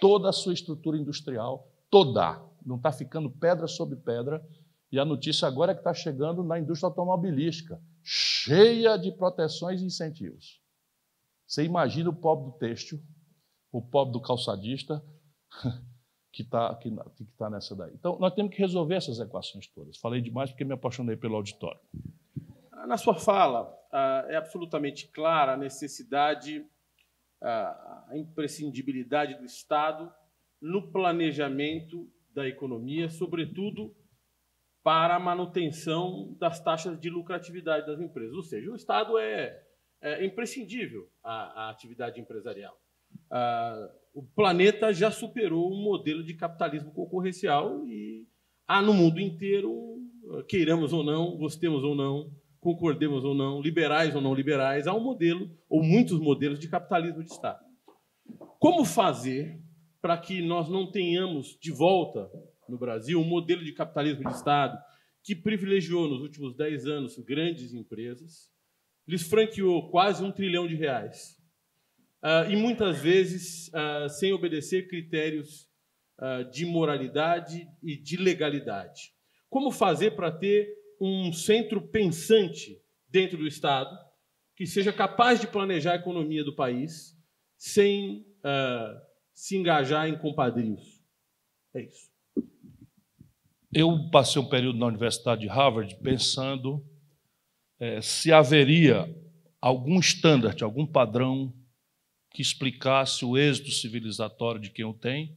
toda a sua estrutura industrial, toda. Não está ficando pedra sobre pedra. E a notícia agora é que está chegando na indústria automobilística, cheia de proteções e incentivos. Você imagina o pobre do têxtil, o pobre do calçadista, que está que, que tá nessa daí. Então, nós temos que resolver essas equações todas. Falei demais porque me apaixonei pelo auditório. Na sua fala, ah, é absolutamente clara a necessidade, ah, a imprescindibilidade do Estado no planejamento da economia, sobretudo para a manutenção das taxas de lucratividade das empresas. Ou seja, o Estado é, é imprescindível à, à atividade empresarial. Ah, o planeta já superou um modelo de capitalismo concorrencial e há no mundo inteiro, queiramos ou não, gostemos ou não, concordemos ou não, liberais ou não liberais, há um modelo, ou muitos modelos de capitalismo de Estado. Como fazer para que nós não tenhamos de volta no Brasil um modelo de capitalismo de Estado que privilegiou nos últimos 10 anos grandes empresas, lhes franqueou quase um trilhão de reais, uh, e muitas vezes uh, sem obedecer critérios uh, de moralidade e de legalidade. Como fazer para ter um centro pensante dentro do Estado que seja capaz de planejar a economia do país sem se engajar em compadrios. É isso. Eu passei um período na Universidade de Harvard pensando é, se haveria algum standard, algum padrão que explicasse o êxito civilizatório de quem o tem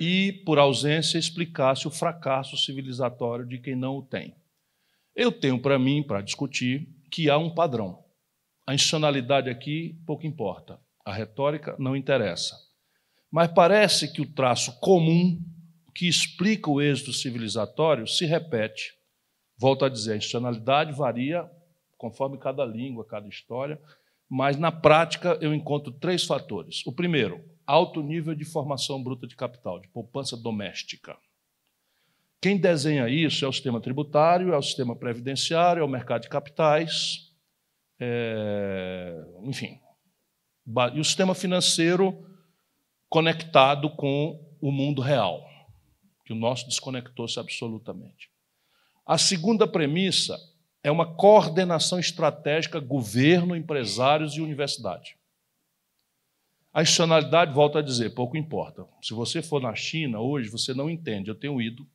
e, por ausência, explicasse o fracasso civilizatório de quem não o tem. Eu tenho para mim, para discutir, que há um padrão. A institucionalidade aqui pouco importa, a retórica não interessa. Mas parece que o traço comum que explica o êxito civilizatório se repete. Volto a dizer, a institucionalidade varia conforme cada língua, cada história, mas na prática eu encontro três fatores. O primeiro, alto nível de formação bruta de capital, de poupança doméstica. Quem desenha isso é o sistema tributário, é o sistema previdenciário, é o mercado de capitais, é, enfim. E o sistema financeiro conectado com o mundo real, que o nosso desconectou-se absolutamente. A segunda premissa é uma coordenação estratégica governo, empresários e universidade. A institucionalidade, volto a dizer, pouco importa. Se você for na China hoje, você não entende. Eu tenho ido,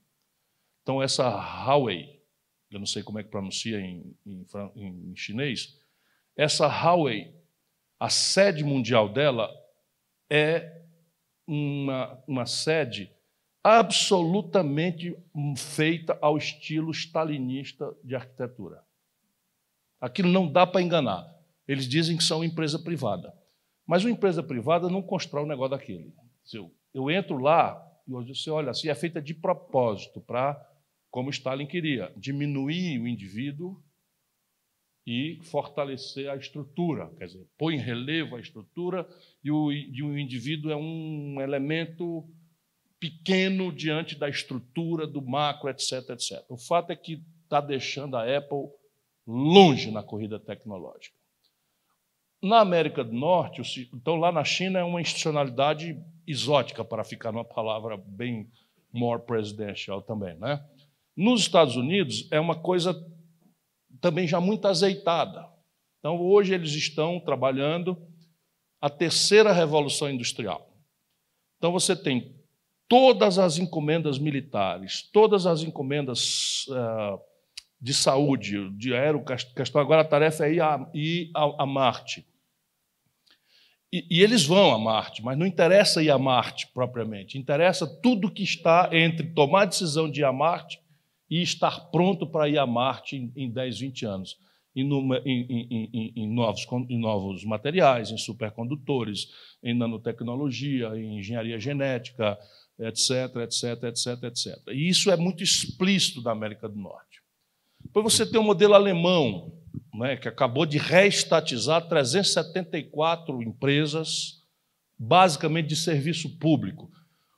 então, essa Huawei, eu não sei como é que pronuncia em, em, em chinês, essa Huawei, a sede mundial dela é uma, uma sede absolutamente feita ao estilo stalinista de arquitetura. Aquilo não dá para enganar. Eles dizem que são empresa privada. Mas uma empresa privada não constrói um negócio daquele. Eu, eu entro lá e você olha assim, é feita de propósito para como Stalin queria, diminuir o indivíduo e fortalecer a estrutura, quer dizer, põe em relevo a estrutura e o, e o indivíduo é um elemento pequeno diante da estrutura, do macro, etc, etc. O fato é que está deixando a Apple longe na corrida tecnológica. Na América do Norte, então lá na China é uma institucionalidade exótica, para ficar numa palavra bem more presidential também. Né? Nos Estados Unidos é uma coisa também já muito azeitada. Então, hoje eles estão trabalhando a terceira revolução industrial. Então, você tem todas as encomendas militares, todas as encomendas uh, de saúde, de aeroquestão. Agora a tarefa é ir a, ir a, a Marte. E, e, eles vão a Marte, mas não interessa ir a Marte propriamente. Interessa tudo que está entre tomar a decisão de ir a Marte e estar pronto para ir a Marte em, em 10, 20 anos. Em, em, em, novos, em novos materiais, em supercondutores, em nanotecnologia, em engenharia genética, etc, etc, etc, etc. E isso é muito explícito da América do Norte. Depois você tem o modelo alemão, né, que acabou de reestatizar 374 empresas, basicamente de serviço público.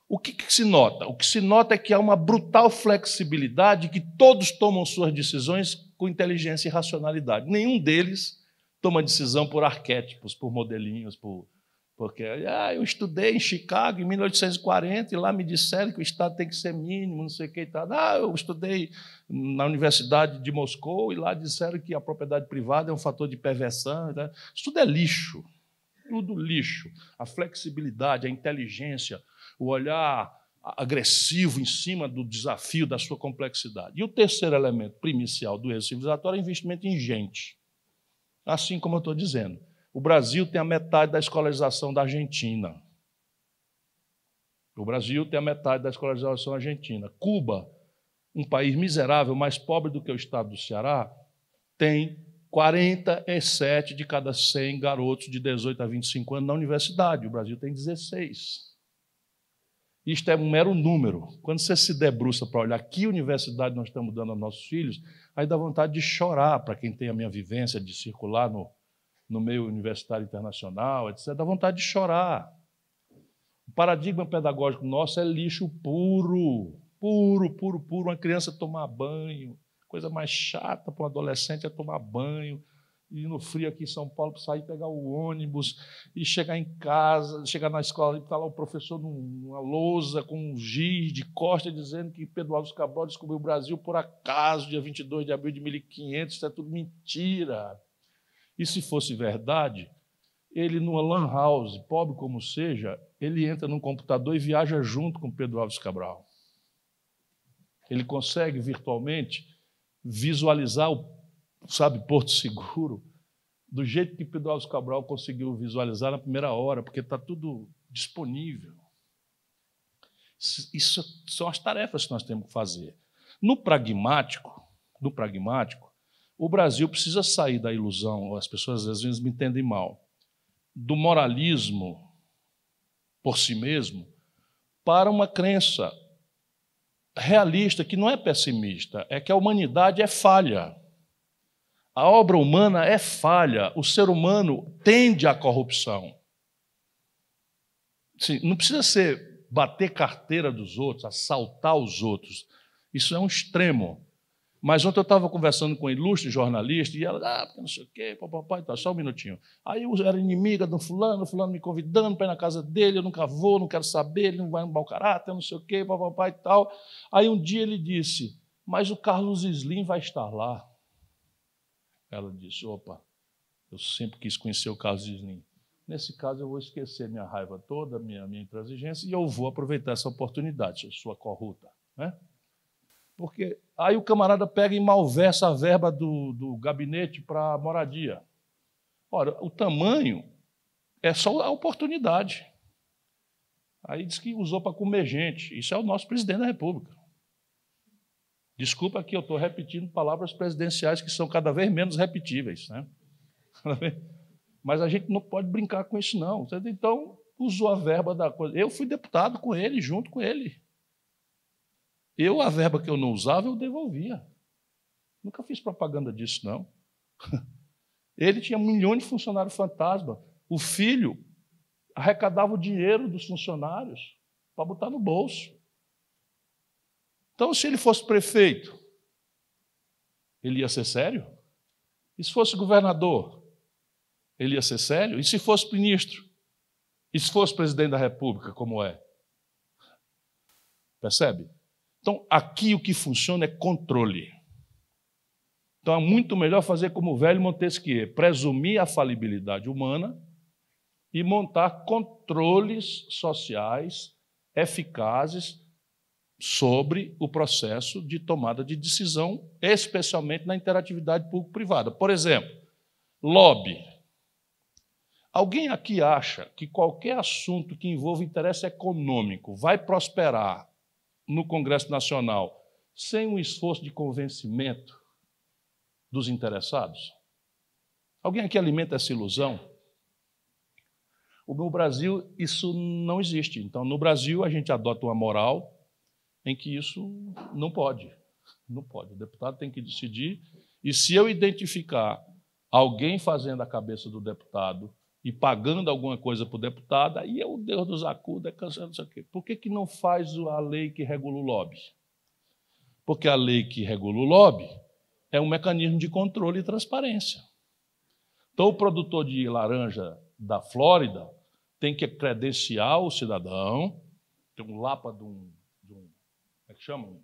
O que, que, se nota? O que se nota é que há uma brutal flexibilidade, que todos tomam suas decisões com inteligência e racionalidade. Nenhum deles toma decisão por arquétipos, por modelinhos, por, porque ah, eu estudei em Chicago em 1840 e lá me disseram que o Estado tem que ser mínimo, não sei o que e tal. Ah, eu estudei na Universidade de Moscou e lá disseram que a propriedade privada é um fator de perversão. Tá? Isso tudo é lixo, tudo lixo. A flexibilidade, a inteligência, o olhar agressivo em cima do desafio da sua complexidade. E o terceiro elemento primicial do êxito civilizatório é investimento em gente. Assim como eu estou dizendo. O Brasil tem a metade da escolarização da Argentina. O Brasil tem a metade da escolarização da Argentina. Cuba, um país miserável, mais pobre do que o estado do Ceará, tem 47 de cada 100 garotos de 18 a 25 anos na universidade. O Brasil tem 16. Isto é um mero número. Quando você se debruça para olhar que universidade nós estamos dando aos nossos filhos, aí dá vontade de chorar para quem tem a minha vivência de circular no, no meio universitário internacional, etc., dá vontade de chorar. O paradigma pedagógico nosso é lixo puro, puro, puro, puro. Uma criança tomar banho, coisa mais chata para um adolescente é tomar banho. E no frio aqui em São Paulo, sair pegar o ônibus e chegar em casa, chegar na escola e está lá o professor numa lousa com um giz de costa dizendo que Pedro Alves Cabral descobriu o Brasil por acaso, dia 22 de abril de 1500. Isso é tudo mentira. E se fosse verdade, ele numa lan house, pobre como seja, ele entra num computador e viaja junto com Pedro Alves Cabral. Ele consegue virtualmente visualizar o, sabe, Porto Seguro do jeito que Pedro Alves Cabral conseguiu visualizar na primeira hora, porque está tudo disponível. Isso são as tarefas que nós temos que fazer. No pragmático, no pragmático, o Brasil precisa sair da ilusão, as pessoas às vezes me entendem mal, do moralismo por si mesmo, para uma crença realista, que não é pessimista, é que a humanidade é falha. A obra humana é falha, o ser humano tende à corrupção. Sim, não precisa ser bater carteira dos outros, assaltar os outros. Isso é um extremo. Mas ontem eu estava conversando com um ilustre jornalista e ela, ah, porque não sei o quê, papai, tá, só um minutinho. Aí eu era inimiga do fulano, o fulano me convidando para ir na casa dele, eu nunca vou, não quero saber, ele não vai no mau caráter, não sei o quê, papai e tal. Aí um dia ele disse, mas o Carlos Slim vai estar lá. Ela disse, opa, eu sempre quis conhecer o Carlos Slim. Nesse caso, eu vou esquecer minha raiva toda, minha, minha intransigência, e eu vou aproveitar essa oportunidade, sua corrupta. Né? Porque aí o camarada pega e malversa a verba do, do gabinete para moradia. Ora, o tamanho é só a oportunidade. Aí diz que usou para comer gente. Isso é o nosso presidente da República. Desculpa que eu estou repetindo palavras presidenciais que são cada vez menos repetíveis. Né? Mas a gente não pode brincar com isso, não. Então, usou a verba da coisa. Eu fui deputado com ele, junto com ele. Eu, a verba que eu não usava, eu devolvia. Nunca fiz propaganda disso, não. Ele tinha milhões de funcionários fantasma. O filho arrecadava o dinheiro dos funcionários para botar no bolso. Então, se ele fosse prefeito, ele ia ser sério? E se fosse governador, ele ia ser sério? E se fosse ministro? E se fosse presidente da República, como é? Percebe? Então, aqui o que funciona é controle. Então, é muito melhor fazer como o velho Montesquieu, presumir a falibilidade humana e montar controles sociais eficazes sobre o processo de tomada de decisão, especialmente na interatividade público-privada. Por exemplo, lobby. Alguém aqui acha que qualquer assunto que envolva interesse econômico vai prosperar no Congresso Nacional sem um esforço de convencimento dos interessados? Alguém aqui alimenta essa ilusão? No Brasil, isso não existe. Então, no Brasil, a gente adota uma moral em que isso não pode. Não pode. O deputado tem que decidir. E se eu identificar alguém fazendo a cabeça do deputado e pagando alguma coisa para o deputado, aí é o Deus dos acuda, é cansando isso aqui. Por que, que não faz a lei que regula o lobby? Porque a lei que regula o lobby é um mecanismo de controle e transparência. Então, o produtor de laranja da Flórida tem que credenciar o cidadão, tem um lapa de um, de um como é que chama? Um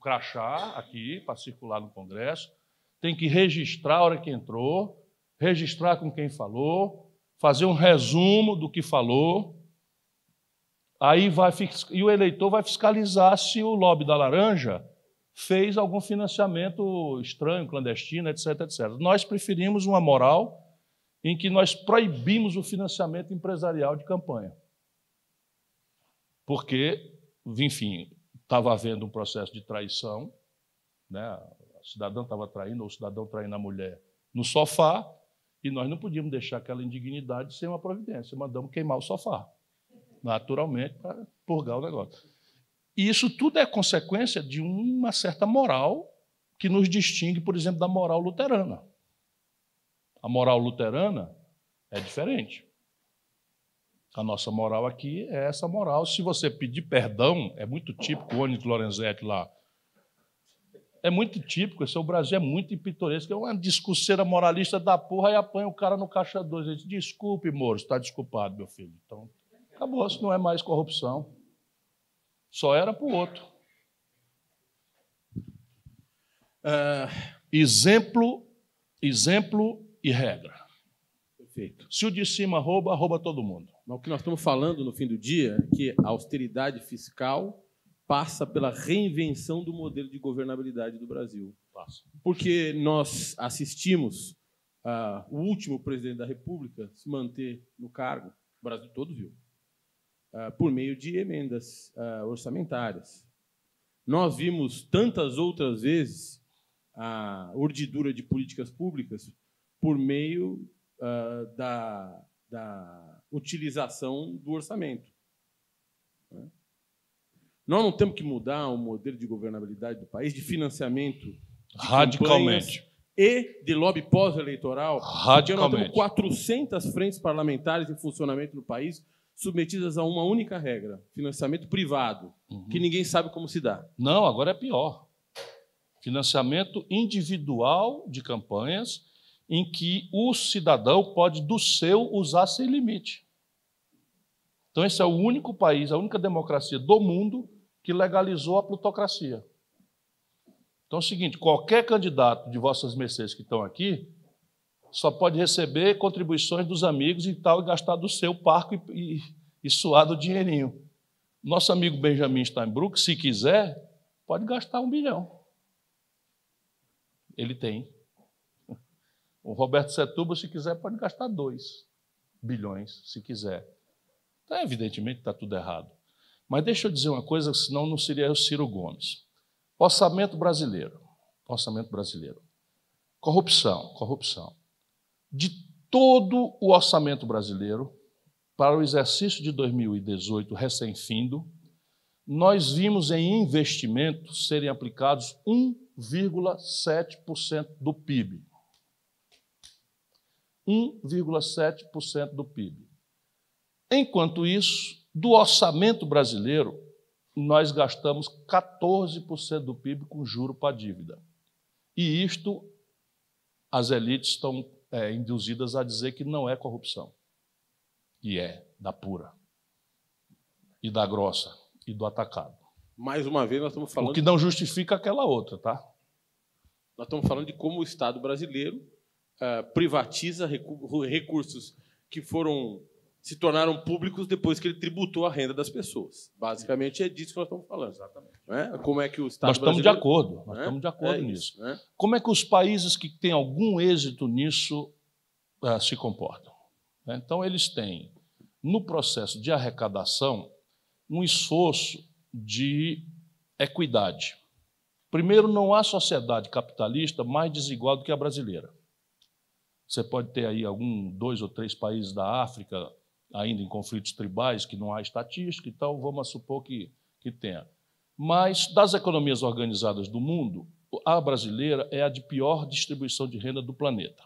crachá aqui para circular no Congresso, tem que registrar a hora que entrou, registrar com quem falou, fazer um resumo do que falou. Aí vai e o eleitor vai fiscalizar se o lobby da laranja fez algum financiamento estranho, clandestino, etc, etc. Nós preferimos uma moral em que nós proibimos o financiamento empresarial de campanha. Porque, enfim, estava havendo um processo de traição, né? o cidadão estava traindo, ou o cidadão traindo a mulher no sofá, e nós não podíamos deixar aquela indignidade sem uma providência. Mandamos queimar o sofá, naturalmente, para purgar o negócio. E isso tudo é consequência de uma certa moral que nos distingue, por exemplo, da moral luterana. A moral luterana é diferente. A nossa moral aqui é essa moral. Se você pedir perdão, é muito típico, o Onyx Lorenzetti lá. É muito típico, esse é o Brasil é muito pitoresco. É uma discurseira moralista da porra e apanha o cara no caixa 2. Ele diz, desculpe, Moro, está desculpado, meu filho. Então, acabou, isso não é mais corrupção. Só era para o outro. Uh, exemplo, exemplo e regra. Perfeito. Se o de cima rouba, rouba todo mundo. Mas o que nós estamos falando no fim do dia é que a austeridade fiscal passa pela reinvenção do modelo de governabilidade do Brasil. Passa. Porque nós assistimos uh, o último presidente da República se manter no cargo, o Brasil todo viu, uh, por meio de emendas uh, orçamentárias. Nós vimos tantas outras vezes a urdidura de políticas públicas por meio da, da utilização do orçamento. Né? Nós não temos que mudar o modelo de governabilidade do país, de financiamento de radicalmente e de lobby pós-eleitoral, radicalmente. nós temos 400 frentes parlamentares em funcionamento no país submetidas a uma única regra: financiamento privado, uhum. que ninguém sabe como se dá. Não, agora é pior. Financiamento individual de campanhas em que o cidadão pode, do seu, usar sem limite. Então, esse é o único país, a única democracia do mundo que legalizou a plutocracia. Então é o seguinte: qualquer candidato de vossas mercês que estão aqui só pode receber contribuições dos amigos e tal, e gastar do seu parco e, e, e suar do dinheirinho. Nosso amigo Benjamin Steinbrück, se quiser, pode gastar um bilhão. Ele tem. O Roberto Setúbal, se quiser, pode gastar 2 bilhões, se quiser. Então, evidentemente, está tudo errado. Mas deixa eu dizer uma coisa, senão não seria o Ciro Gomes. Orçamento brasileiro. Orçamento brasileiro. Corrupção, corrupção. De todo o orçamento brasileiro, para o exercício de 2018 recém-findo, nós vimos em investimentos serem aplicados 1,7% do PIB. 1,7% do PIB. Enquanto isso, do orçamento brasileiro, nós gastamos 14% do PIB com juro para dívida. E isto, as elites estão é, induzidas a dizer que não é corrupção. E é, da pura. E da grossa. E do atacado. Mais uma vez, nós estamos falando. O que não justifica aquela outra, tá? Nós estamos falando de como o Estado brasileiro uh, privatiza recursos que foram se tornaram públicos depois que ele tributou a renda das pessoas. Basicamente é disso que nós estamos falando. Exatamente. É? Como é que o Estado Nós estamos de acordo, nós é? estamos de acordo é nisso. Isso, é? Como é que os países que têm algum êxito nisso uh, se comportam? Então, eles têm, no processo de arrecadação, um esforço de equidade. Primeiro, não há sociedade capitalista mais desigual do que a brasileira. Você pode ter aí algum, dois ou três países da África ainda em conflitos tribais, que não há estatística e tal, vamos supor que, que tenha. Mas, das economias organizadas do mundo, a brasileira é a de pior distribuição de renda do planeta.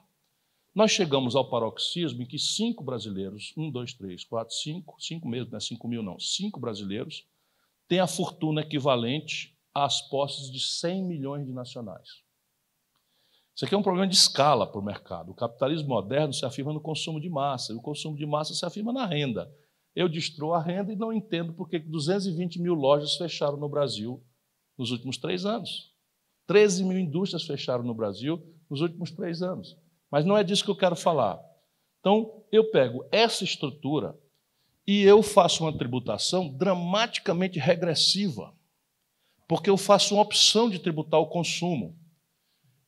Nós chegamos ao paroxismo em que cinco brasileiros, um, dois, três, quatro, cinco, cinco mesmo, não é cinco mil não, cinco brasileiros, têm a fortuna equivalente às posses de 100 milhões de nacionais. Isso aqui é um problema de escala para o mercado. O capitalismo moderno se afirma no consumo de massa, e o consumo de massa se afirma na renda. Eu destruo a renda e não entendo por que 220 mil lojas fecharam no Brasil nos últimos três anos. 13 mil indústrias fecharam no Brasil nos últimos três anos. Mas não é disso que eu quero falar. Então, eu pego essa estrutura e eu faço uma tributação dramaticamente regressiva, porque eu faço uma opção de tributar o consumo.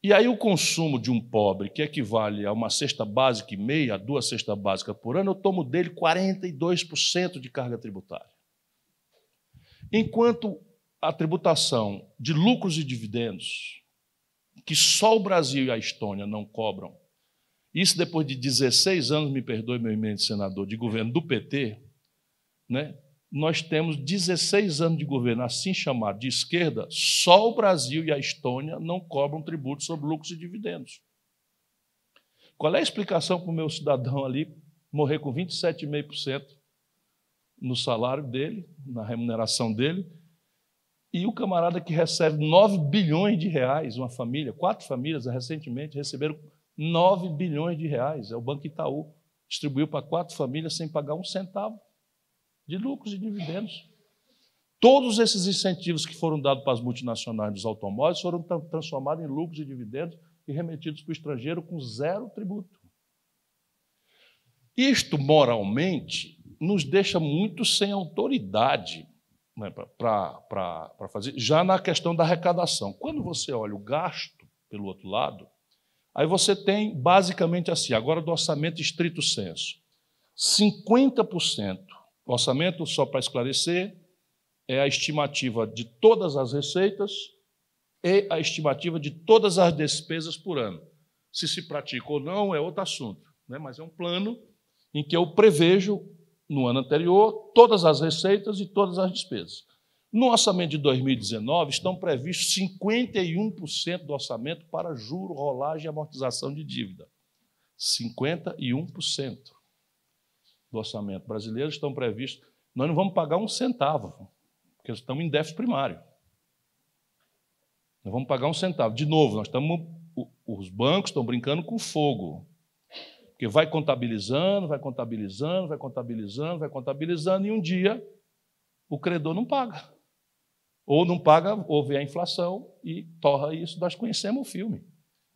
E aí o consumo de um pobre, que equivale a uma cesta básica e meia, a duas cestas básicas por ano, eu tomo dele 42% de carga tributária. Enquanto a tributação de lucros e dividendos, que só o Brasil e a Estônia não cobram, isso depois de 16 anos, me perdoe meu eminente senador, de governo do PT, né, nós temos 16 anos de governo assim chamado de esquerda, só o Brasil e a Estônia não cobram tributo sobre lucros e dividendos. Qual é a explicação para o meu cidadão ali morrer com 27,5% no salário dele, na remuneração dele, e o camarada que recebe 9 bilhões de reais, uma família, quatro famílias recentemente receberam 9 bilhões de reais, é o Banco Itaú, distribuiu para quatro famílias sem pagar um centavo de lucros e dividendos. Todos esses incentivos que foram dados para as multinacionais dos automóveis foram transformados em lucros e dividendos e remetidos para o estrangeiro com zero tributo. Isto, moralmente, nos deixa muito sem autoridade né, para fazer, já na questão da arrecadação. Quando você olha o gasto pelo outro lado, aí você tem basicamente assim, agora do orçamento estrito senso, 50% o orçamento, só para esclarecer, é a estimativa de todas as receitas e a estimativa de todas as despesas por ano. Se se pratica ou não é outro assunto, né? mas é um plano em que eu prevejo, no ano anterior, todas as receitas e todas as despesas. No orçamento de 2019, estão previstos 51% do orçamento para juro, rolagem e amortização de dívida. 51% do orçamento brasileiro estão previstos. Nós não vamos pagar um centavo, porque estamos em déficit primário. Não vamos pagar um centavo. De novo, nós estamos. Os bancos estão brincando com fogo. Porque vai contabilizando, vai contabilizando, vai contabilizando, vai contabilizando, e um dia o credor não paga. Ou não paga, ou vê a inflação e torra isso. Nós conhecemos o filme.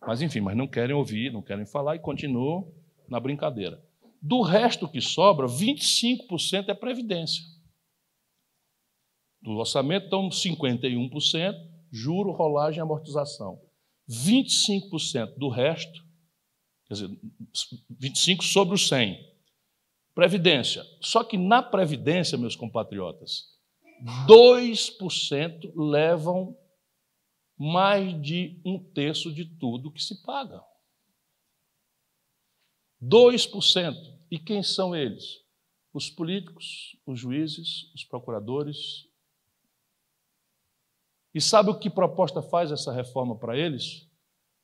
Mas, enfim, mas não querem ouvir, não querem falar e continuam na brincadeira. Do resto que sobra, 25% é previdência. Do orçamento estão 51%, juro, rolagem e amortização. 25% do resto, quer dizer, 25 sobre os 100. Previdência. Só que na previdência, meus compatriotas, 2% levam mais de um terço de tudo que se paga. 2%. E quem são eles? Os políticos, os juízes, os procuradores. E sabe o que proposta faz essa reforma para eles?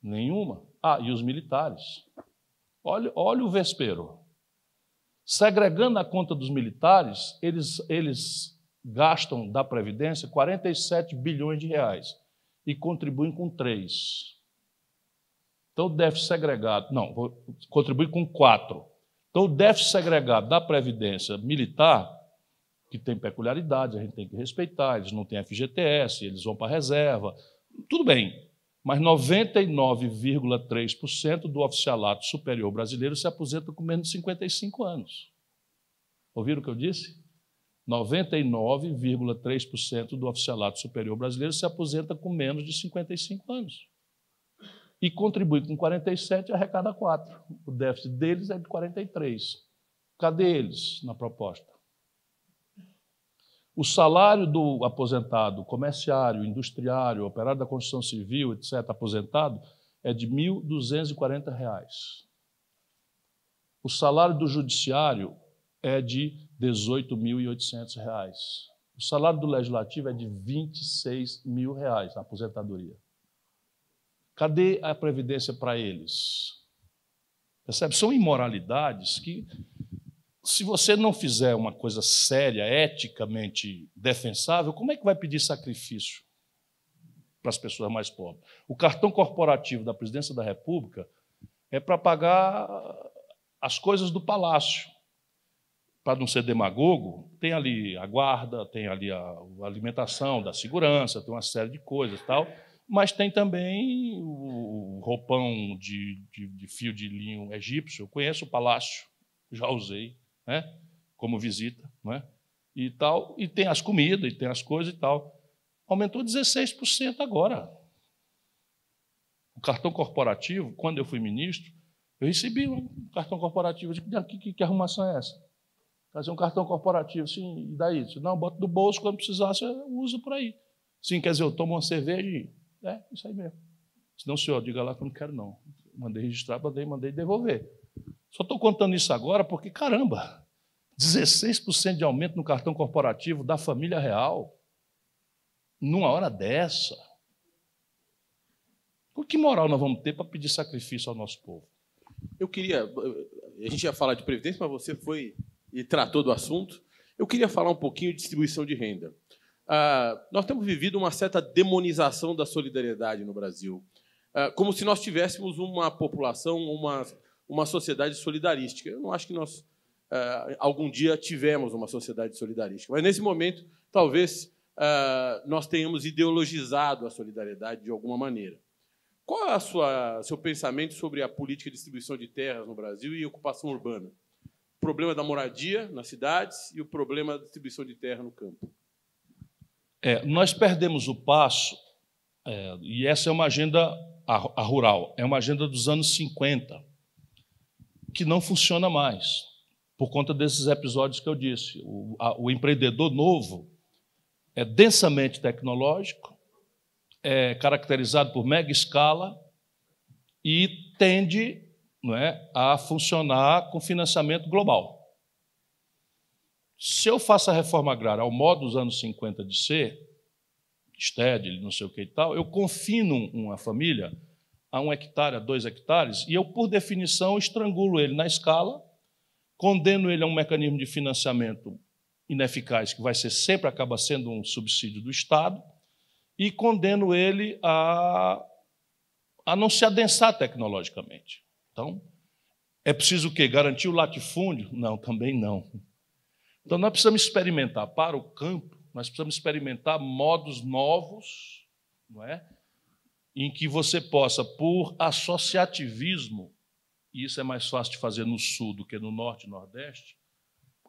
Nenhuma. Ah, e os militares. Olha, olha o vespeiro. Segregando a conta dos militares, eles, eles gastam da Previdência 47 bilhões de reais e contribuem com 3. Então, o déficit segregado, não, contribui com 4. Então, o déficit segregado da Previdência Militar, que tem peculiaridades, a gente tem que respeitar, eles não têm FGTS, eles vão para a reserva, tudo bem, mas 99,3% do oficialato superior brasileiro se aposenta com menos de 55 anos. Ouviram o que eu disse? 99,3% do oficialato superior brasileiro se aposenta com menos de 55 anos. E contribui com 47 e arrecada 4. O déficit deles é de 43. Cadê eles na proposta? O salário do aposentado, comerciário, industriário, operário da construção civil, etc., aposentado, é de R$ 1.240. O salário do judiciário é de R$ 18.800. O salário do legislativo é de 26 mil reais, a aposentadoria. Cadê a previdência para eles? Percebe? São imoralidades que se você não fizer uma coisa séria, eticamente defensável, como é que vai pedir sacrifício para as pessoas mais pobres? O cartão corporativo da presidência da República é para pagar as coisas do palácio. Para não ser demagogo, tem ali a guarda, tem ali a, alimentação da segurança, tem uma série de coisas tal, mas tem também o roupão de, de, de fio de linho egípcio. Eu conheço o palácio, já usei né? como visita, né? e tal, e tem as comidas, e tem as coisas e tal. Aumentou 16% agora. O cartão corporativo, quando eu fui ministro, eu recebi um cartão corporativo. Eu disse, que, que, que arrumação é essa? Fazer um cartão corporativo, sim, e daí? Disse, não, bota do bolso, quando precisar, você usa por aí. Sim, quer dizer, eu tomo uma cerveja e. É, isso aí mesmo. Se não, senhor, diga lá que eu não quero, não. Mandei registrar, mandei, mandei devolver. Só estou contando isso agora porque, caramba, 16% de aumento no cartão corporativo da família real, numa hora dessa. Por que moral nós vamos ter para pedir sacrifício ao nosso povo? Eu queria. A gente ia falar de Previdência, mas você foi e tratou do assunto. Eu queria falar um pouquinho de distribuição de renda. Ah, nós temos vivido uma certa demonização da solidariedade no Brasil, ah, como se nós tivéssemos uma população, uma uma sociedade solidarística. Eu não acho que nós uh, algum dia tivemos uma sociedade solidarística, mas nesse momento, talvez uh, nós tenhamos ideologizado a solidariedade de alguma maneira. Qual é sua seu pensamento sobre a política de distribuição de terras no Brasil e ocupação urbana? O problema da moradia nas cidades e o problema da distribuição de terra no campo. É, nós perdemos o passo, é, e essa é uma agenda a, a rural, é uma agenda dos anos 50 que não funciona mais, por conta desses episódios que eu disse. O, a, o empreendedor novo é densamente tecnológico, é caracterizado por mega escala e tende não é, a funcionar com financiamento global. Se eu faço a reforma agrária ao modo dos anos 50 de ser, STED, não sei o que e tal, eu confino uma família a um hectare, a dois hectares, e eu, por definição, estrangulo ele na escala, condeno ele a um mecanismo de financiamento ineficaz, que vai ser sempre acaba sendo um subsídio do Estado, e condeno ele a, a não se adensar tecnologicamente. Então, é preciso o quê? Garantir o latifúndio? Não, também não. Então, nós precisamos experimentar para o campo, nós precisamos experimentar modos novos, não é? em que você possa, por associativismo, e isso é mais fácil de fazer no sul do que no norte e nordeste,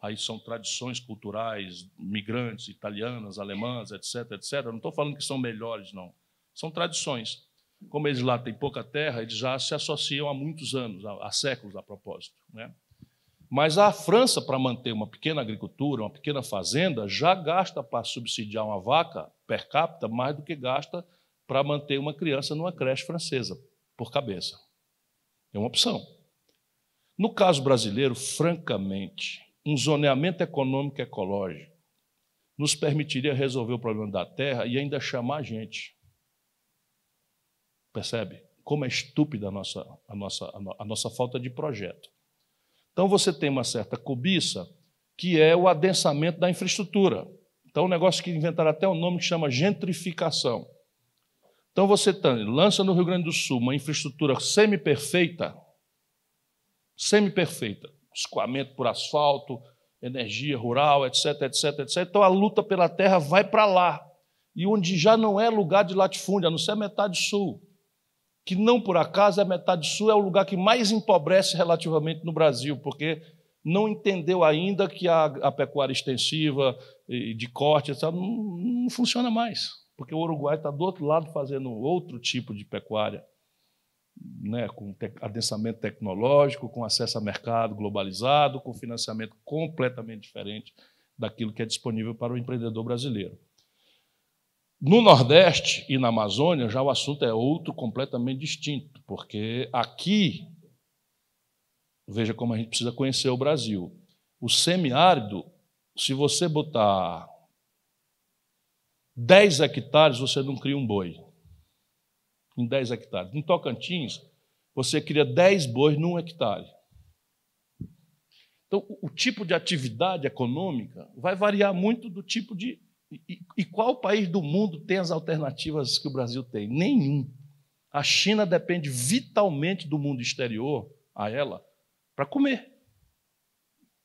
aí são tradições culturais, migrantes, italianas, alemãs, etc., etc. Eu não estou falando que são melhores, não. São tradições. Como eles lá têm pouca terra, eles já se associam há muitos anos, há séculos a propósito. Né? Mas a França, para manter uma pequena agricultura, uma pequena fazenda, já gasta para subsidiar uma vaca per capita mais do que gasta para manter uma criança numa creche francesa, por cabeça. É uma opção. No caso brasileiro, francamente, um zoneamento econômico ecológico nos permitiria resolver o problema da terra e ainda chamar gente. Percebe? como é estúpida a nossa, a nossa, a nossa falta de projeto. Então você tem uma certa cobiça, que é o adensamento da infraestrutura. Então, um negócio que inventaram até um nome que chama gentrificação. Então você lança no Rio Grande do Sul uma infraestrutura semi-perfeita, semi-perfeita, escoamento por asfalto, energia rural, etc, etc, etc. Então a luta pela terra vai para lá. E onde já não é lugar de latifúndio, a não ser a metade sul, que não por acaso a metade sul é o lugar que mais empobrece relativamente no Brasil, porque não entendeu ainda que a, a pecuária extensiva, de corte, etc., não, não funciona mais, porque o Uruguai está do outro lado fazendo outro tipo de pecuária né, com adensamento tecnológico, com acesso a mercado globalizado, com financiamento completamente diferente daquilo que é disponível para o empreendedor brasileiro. No Nordeste e na Amazônia, já o assunto é outro completamente distinto, porque aqui, veja como a gente precisa conhecer o Brasil. O semiárido, se você botar 10 hectares, você não cria um boi em 10 hectares. Em Tocantins, você cria 10 bois num hectare. Então, o tipo de atividade econômica vai variar muito do tipo de. E, e qual país do mundo tem as alternativas que o Brasil tem? Nenhum. A China depende vitalmente do mundo exterior, a ela, para comer.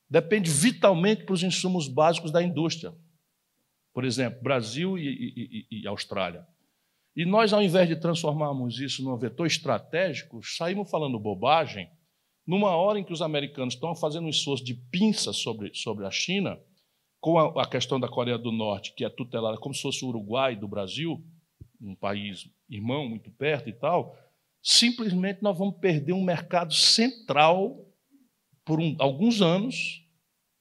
Depende vitalmente para os insumos básicos da indústria. Por exemplo, Brasil e, e, e Austrália. E nós, ao invés de transformarmos isso num vetor estratégico, saímos falando bobagem numa hora em que os americanos estão fazendo um esforço de pinça sobre, sobre a China, com a, a questão da Coreia do Norte, que é tutelada como se fosse o Uruguai do Brasil, um país irmão muito perto e tal, simplesmente nós vamos perder um mercado central por um, alguns anos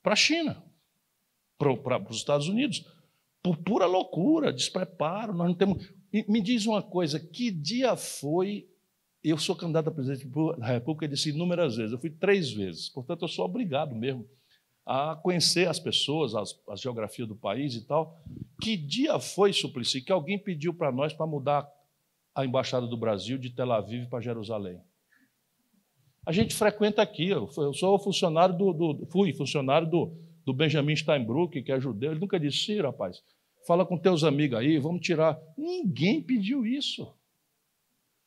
para a China, para, os Estados Unidos, por pura loucura, despreparo. Nós não temos me diz uma coisa: que dia foi? Eu sou candidato a presidente da República, disse inúmeras vezes, eu fui três vezes, portanto, eu sou obrigado mesmo a conhecer as pessoas, as, a geografia do país e tal. Que dia foi, Suplicy, que alguém pediu para nós para mudar a embaixada do Brasil de Tel Aviv para Jerusalém? A gente frequenta aqui, eu sou funcionário do, do fui funcionário do, do Benjamin Steinbrück, que é judeu. Ele nunca disse, Ciro, rapaz, fala com teus amigos aí, vamos tirar. Ninguém pediu isso.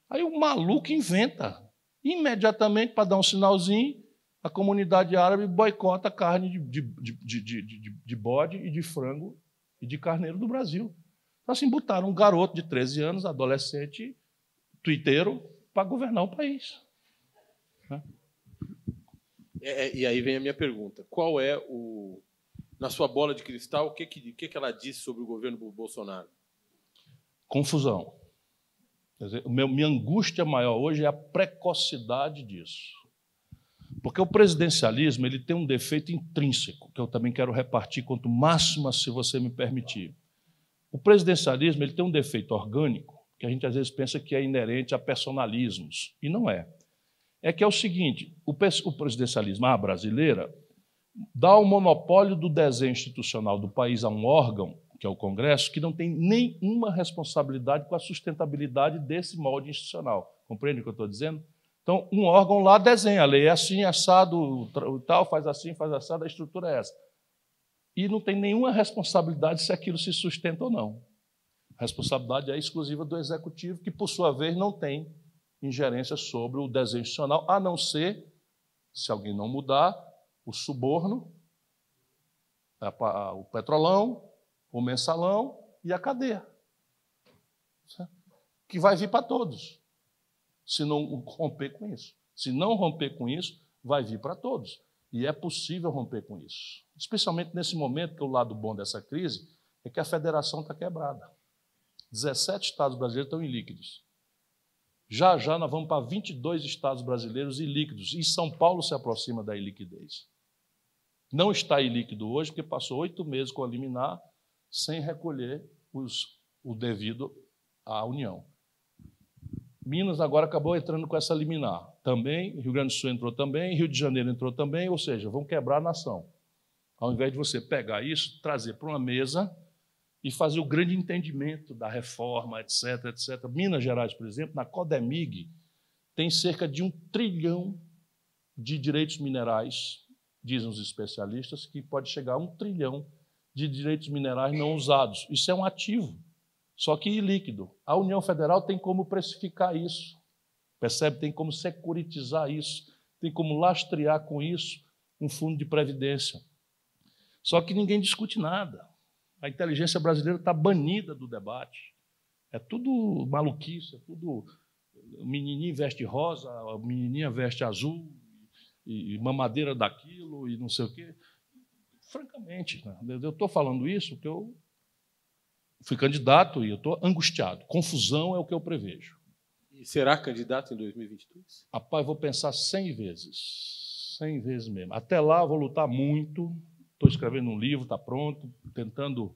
Aí o maluco inventa. Imediatamente, para dar um sinalzinho, a comunidade árabe boicota a carne de, de, de, de, de bode e de frango e de carneiro do Brasil. Então, assim, botaram um garoto de 13 anos, adolescente, twitteiro, para governar o país. Né? É, é, e aí vem a minha pergunta: qual é o, na sua bola de cristal, o que, que, que, que ela disse sobre o governo Bolsonaro? Confusão. Quer dizer, minha angústia maior hoje é a precocidade disso. Porque o presidencialismo ele tem um defeito intrínseco, que eu também quero repartir quanto máximo, se você me permitir. O presidencialismo ele tem um defeito orgânico, que a gente às vezes pensa que é inerente a personalismos, e não é. É que é o seguinte: o presidencialismo à brasileira dá o monopólio do desenho institucional do país a um órgão, que é o Congresso, que não tem nenhuma responsabilidade com a sustentabilidade desse molde institucional. Compreende o que eu estou dizendo? Então, um órgão lá desenha a lei, é assim, assado, tal, faz assim, faz assado, a estrutura é essa. E não tem nenhuma responsabilidade se aquilo se sustenta ou não. A responsabilidade é exclusiva do executivo, que, por sua vez, não tem ingerência sobre o desenho institucional, a não ser, se alguém não mudar, o suborno, o petrolão, o mensalão e a cadeia. Que vai vir para todos, se não romper com isso. Se não romper com isso, vai vir para todos. E é possível romper com isso. Especialmente nesse momento, que o lado bom dessa crise é que a federação está quebrada. 17 estados brasileiros estão em líquidos. Já já nós vamos para 22 estados brasileiros ilíquidos. E São Paulo se aproxima da iliquidez. Não está em líquido hoje, porque passou oito meses com a liminar sem recolher os, o devido à União. Minas agora acabou entrando com essa liminar. Também, Rio Grande do Sul entrou também, Rio de Janeiro entrou também, ou seja, vão quebrar a nação. Ao invés de você pegar isso, trazer para uma mesa e fazer o grande entendimento da reforma, etc, etc. Minas Gerais, por exemplo, na Codemig, tem cerca de um trilhão de direitos minerais, dizem os especialistas, que pode chegar a um trilhão de direitos minerais não usados. Isso é um ativo, só que líquido. A União Federal tem como precificar isso, percebe? Tem como securitizar isso, tem como lastrear com isso um fundo de previdência. Só que ninguém discute nada. A inteligência brasileira está banida do debate. É tudo maluquice, é tudo. Menininho veste rosa, menininha veste azul, e, mamadeira daquilo, e não sei o quê. Francamente, né? eu estou falando isso porque eu fui candidato e eu estou angustiado. Confusão é o que eu prevejo. E será candidato em 2022? Rapaz, vou pensar 100 vezes. 100 vezes mesmo. Até lá, vou lutar muito. Estou escrevendo um livro, está pronto, tentando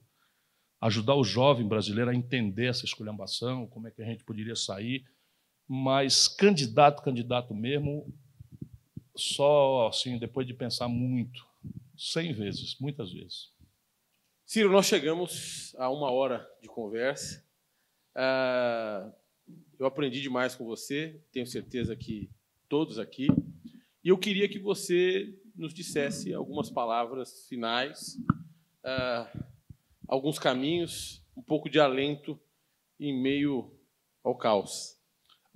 ajudar o jovem brasileiro a entender essa esculhambação, como é que a gente poderia sair. Mas candidato, candidato mesmo, só assim, depois de pensar muito, cem vezes, muitas vezes. Ciro, nós chegamos a uma hora de conversa. Uh, eu aprendi demais com você, tenho certeza que todos aqui. E eu queria que você nos dissesse algumas palavras finais, uh, alguns caminhos, um pouco de alento em meio ao caos.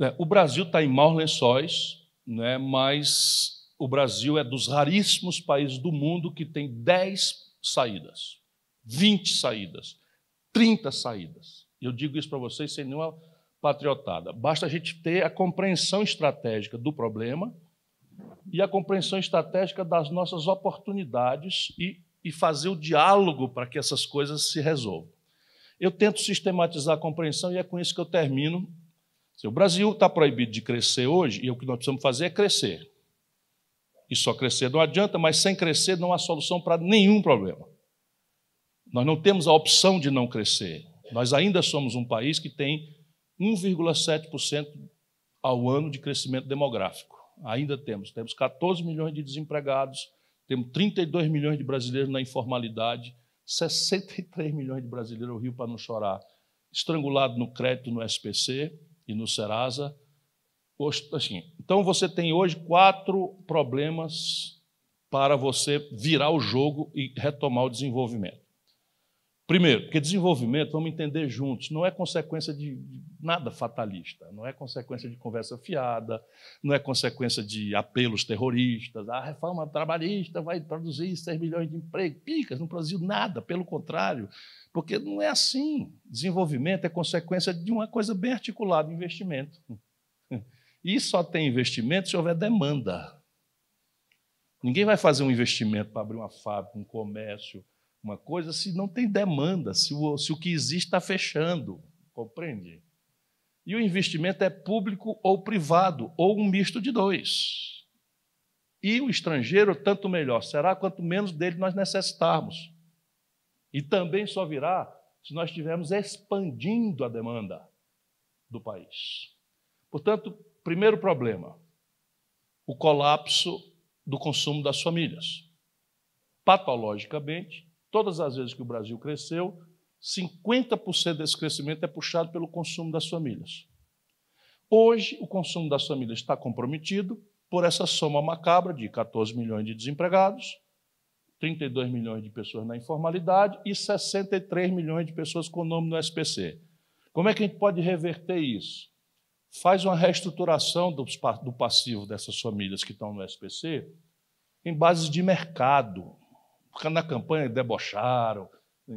É, o Brasil está em maus lençóis, né, mas o Brasil é dos raríssimos países do mundo que tem 10 saídas, 20 saídas, 30 saídas. Eu digo isso para vocês sem nenhuma patriotada. Basta a gente ter a compreensão estratégica do problema e a compreensão estratégica das nossas oportunidades e, e fazer o diálogo para que essas coisas se resolvam. Eu tento sistematizar a compreensão e é com isso que eu termino o Brasil está proibido de crescer hoje, e o que nós precisamos fazer é crescer. E só crescer não adianta, mas sem crescer não há solução para nenhum problema. Nós não temos a opção de não crescer. Nós ainda somos um país que tem 1,7% ao ano de crescimento demográfico. Ainda temos. Temos 14 milhões de desempregados, temos 32 milhões de brasileiros na informalidade, 63 milhões de brasileiros, o Rio para não chorar, estrangulado no crédito no SPC, e no Serasa. Assim, então você tem hoje quatro problemas para você virar o jogo e retomar o desenvolvimento. Primeiro, porque desenvolvimento, vamos entender juntos, não é consequência de nada fatalista, não é consequência de conversa fiada, não é consequência de apelos terroristas, a reforma trabalhista vai produzir 6 milhões de empregos, picas, não produziu nada, pelo contrário, porque não é assim. Desenvolvimento é consequência de uma coisa bem articulada, investimento. E só tem investimento se houver demanda. Ninguém vai fazer um investimento para abrir uma fábrica, um comércio, uma coisa se não tem demanda, se o, se o que existe está fechando. Compreende? E o investimento é público ou privado, ou um misto de dois. E o estrangeiro, tanto melhor será, quanto menos dele nós necessitarmos. E também só virá se nós estivermos expandindo a demanda do país. Portanto, primeiro problema, o colapso do consumo das famílias. Patologicamente, Todas as vezes que o Brasil cresceu, 50% desse crescimento é puxado pelo consumo das famílias. Hoje, o consumo das famílias está comprometido por essa soma macabra de 14 milhões de desempregados, 32 milhões de pessoas na informalidade e 63 milhões de pessoas com nome no SPC. Como é que a gente pode reverter isso? Faz uma reestruturação do passivo dessas famílias que estão no SPC em bases de mercado, na campanha debocharam,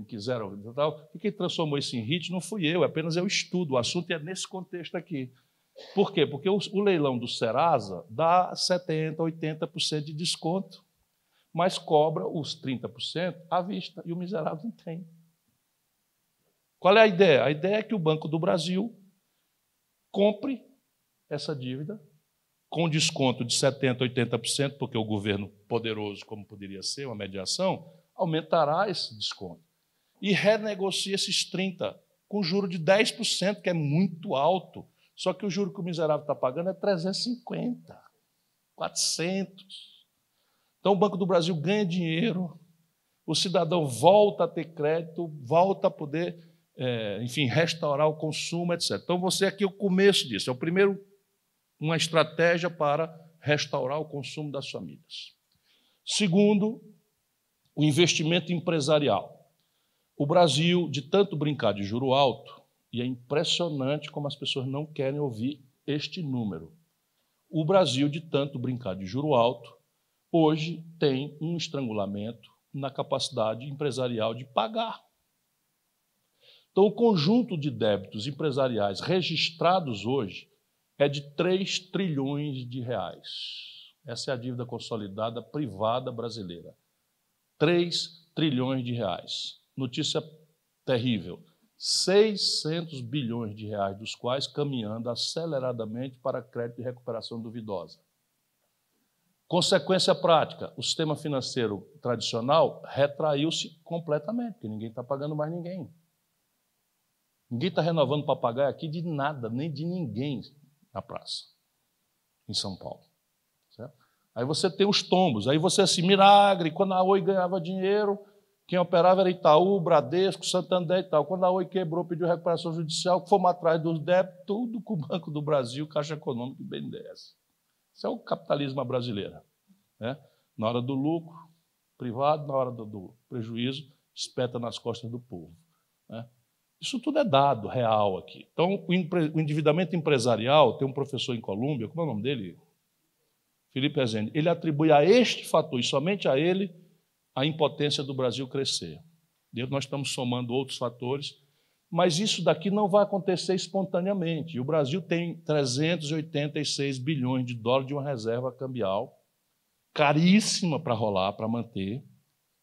quiseram tal. E quem transformou isso em hit não fui eu, apenas eu estudo. O assunto é nesse contexto aqui. Por quê? Porque o, o leilão do Serasa dá 70%, 80% de desconto, mas cobra os 30% à vista, e o miserável não tem. Qual é a ideia? A ideia é que o Banco do Brasil compre essa dívida com desconto de 70%, 80%, porque o governo poderoso, como poderia ser, uma mediação, aumentará esse desconto. E renegocia esses 30% com juro de 10%, que é muito alto. Só que o juro que o miserável está pagando é 350, 400. Então o Banco do Brasil ganha dinheiro, o cidadão volta a ter crédito, volta a poder, é, enfim, restaurar o consumo, etc. Então você aqui é o começo disso, é o primeiro uma estratégia para restaurar o consumo das famílias. Segundo, o investimento empresarial. O Brasil, de tanto brincar de juro alto, e é impressionante como as pessoas não querem ouvir este número. O Brasil, de tanto brincar de juro alto, hoje tem um estrangulamento na capacidade empresarial de pagar. Então, o conjunto de débitos empresariais registrados hoje é de 3 trilhões de reais. Essa é a dívida consolidada privada brasileira. 3 trilhões de reais. Notícia terrível. 600 bilhões de reais, dos quais caminhando aceleradamente para crédito de recuperação duvidosa. Consequência prática: o sistema financeiro tradicional retraiu-se completamente, porque ninguém está pagando mais ninguém. Ninguém está renovando papagaio aqui de nada, nem de ninguém na praça, em São Paulo. Certo? Aí você tem os tombos, aí você assim, milagre, quando a Oi ganhava dinheiro, quem operava era Itaú, Bradesco, Santander e tal. Quando a Oi quebrou, pediu recuperação judicial, fomos atrás dos débitos, tudo com o Banco do Brasil, Caixa Econômica e BNDES. Isso é o capitalismo brasileiro. Né? Na hora do lucro, privado, na hora do, do prejuízo, espeta nas costas do povo. Né? Isso tudo é dado, real aqui. Então, o, endividamento empresarial, tem um professor em Colômbia, como é o nome dele? Felipe Rezende. Ele atribui a este fator, e somente a ele, a impotência do Brasil crescer. Nós estamos somando outros fatores, mas isso daqui não vai acontecer espontaneamente. E o Brasil tem 386 bilhões de dólares de uma reserva cambial, caríssima para rolar, para manter,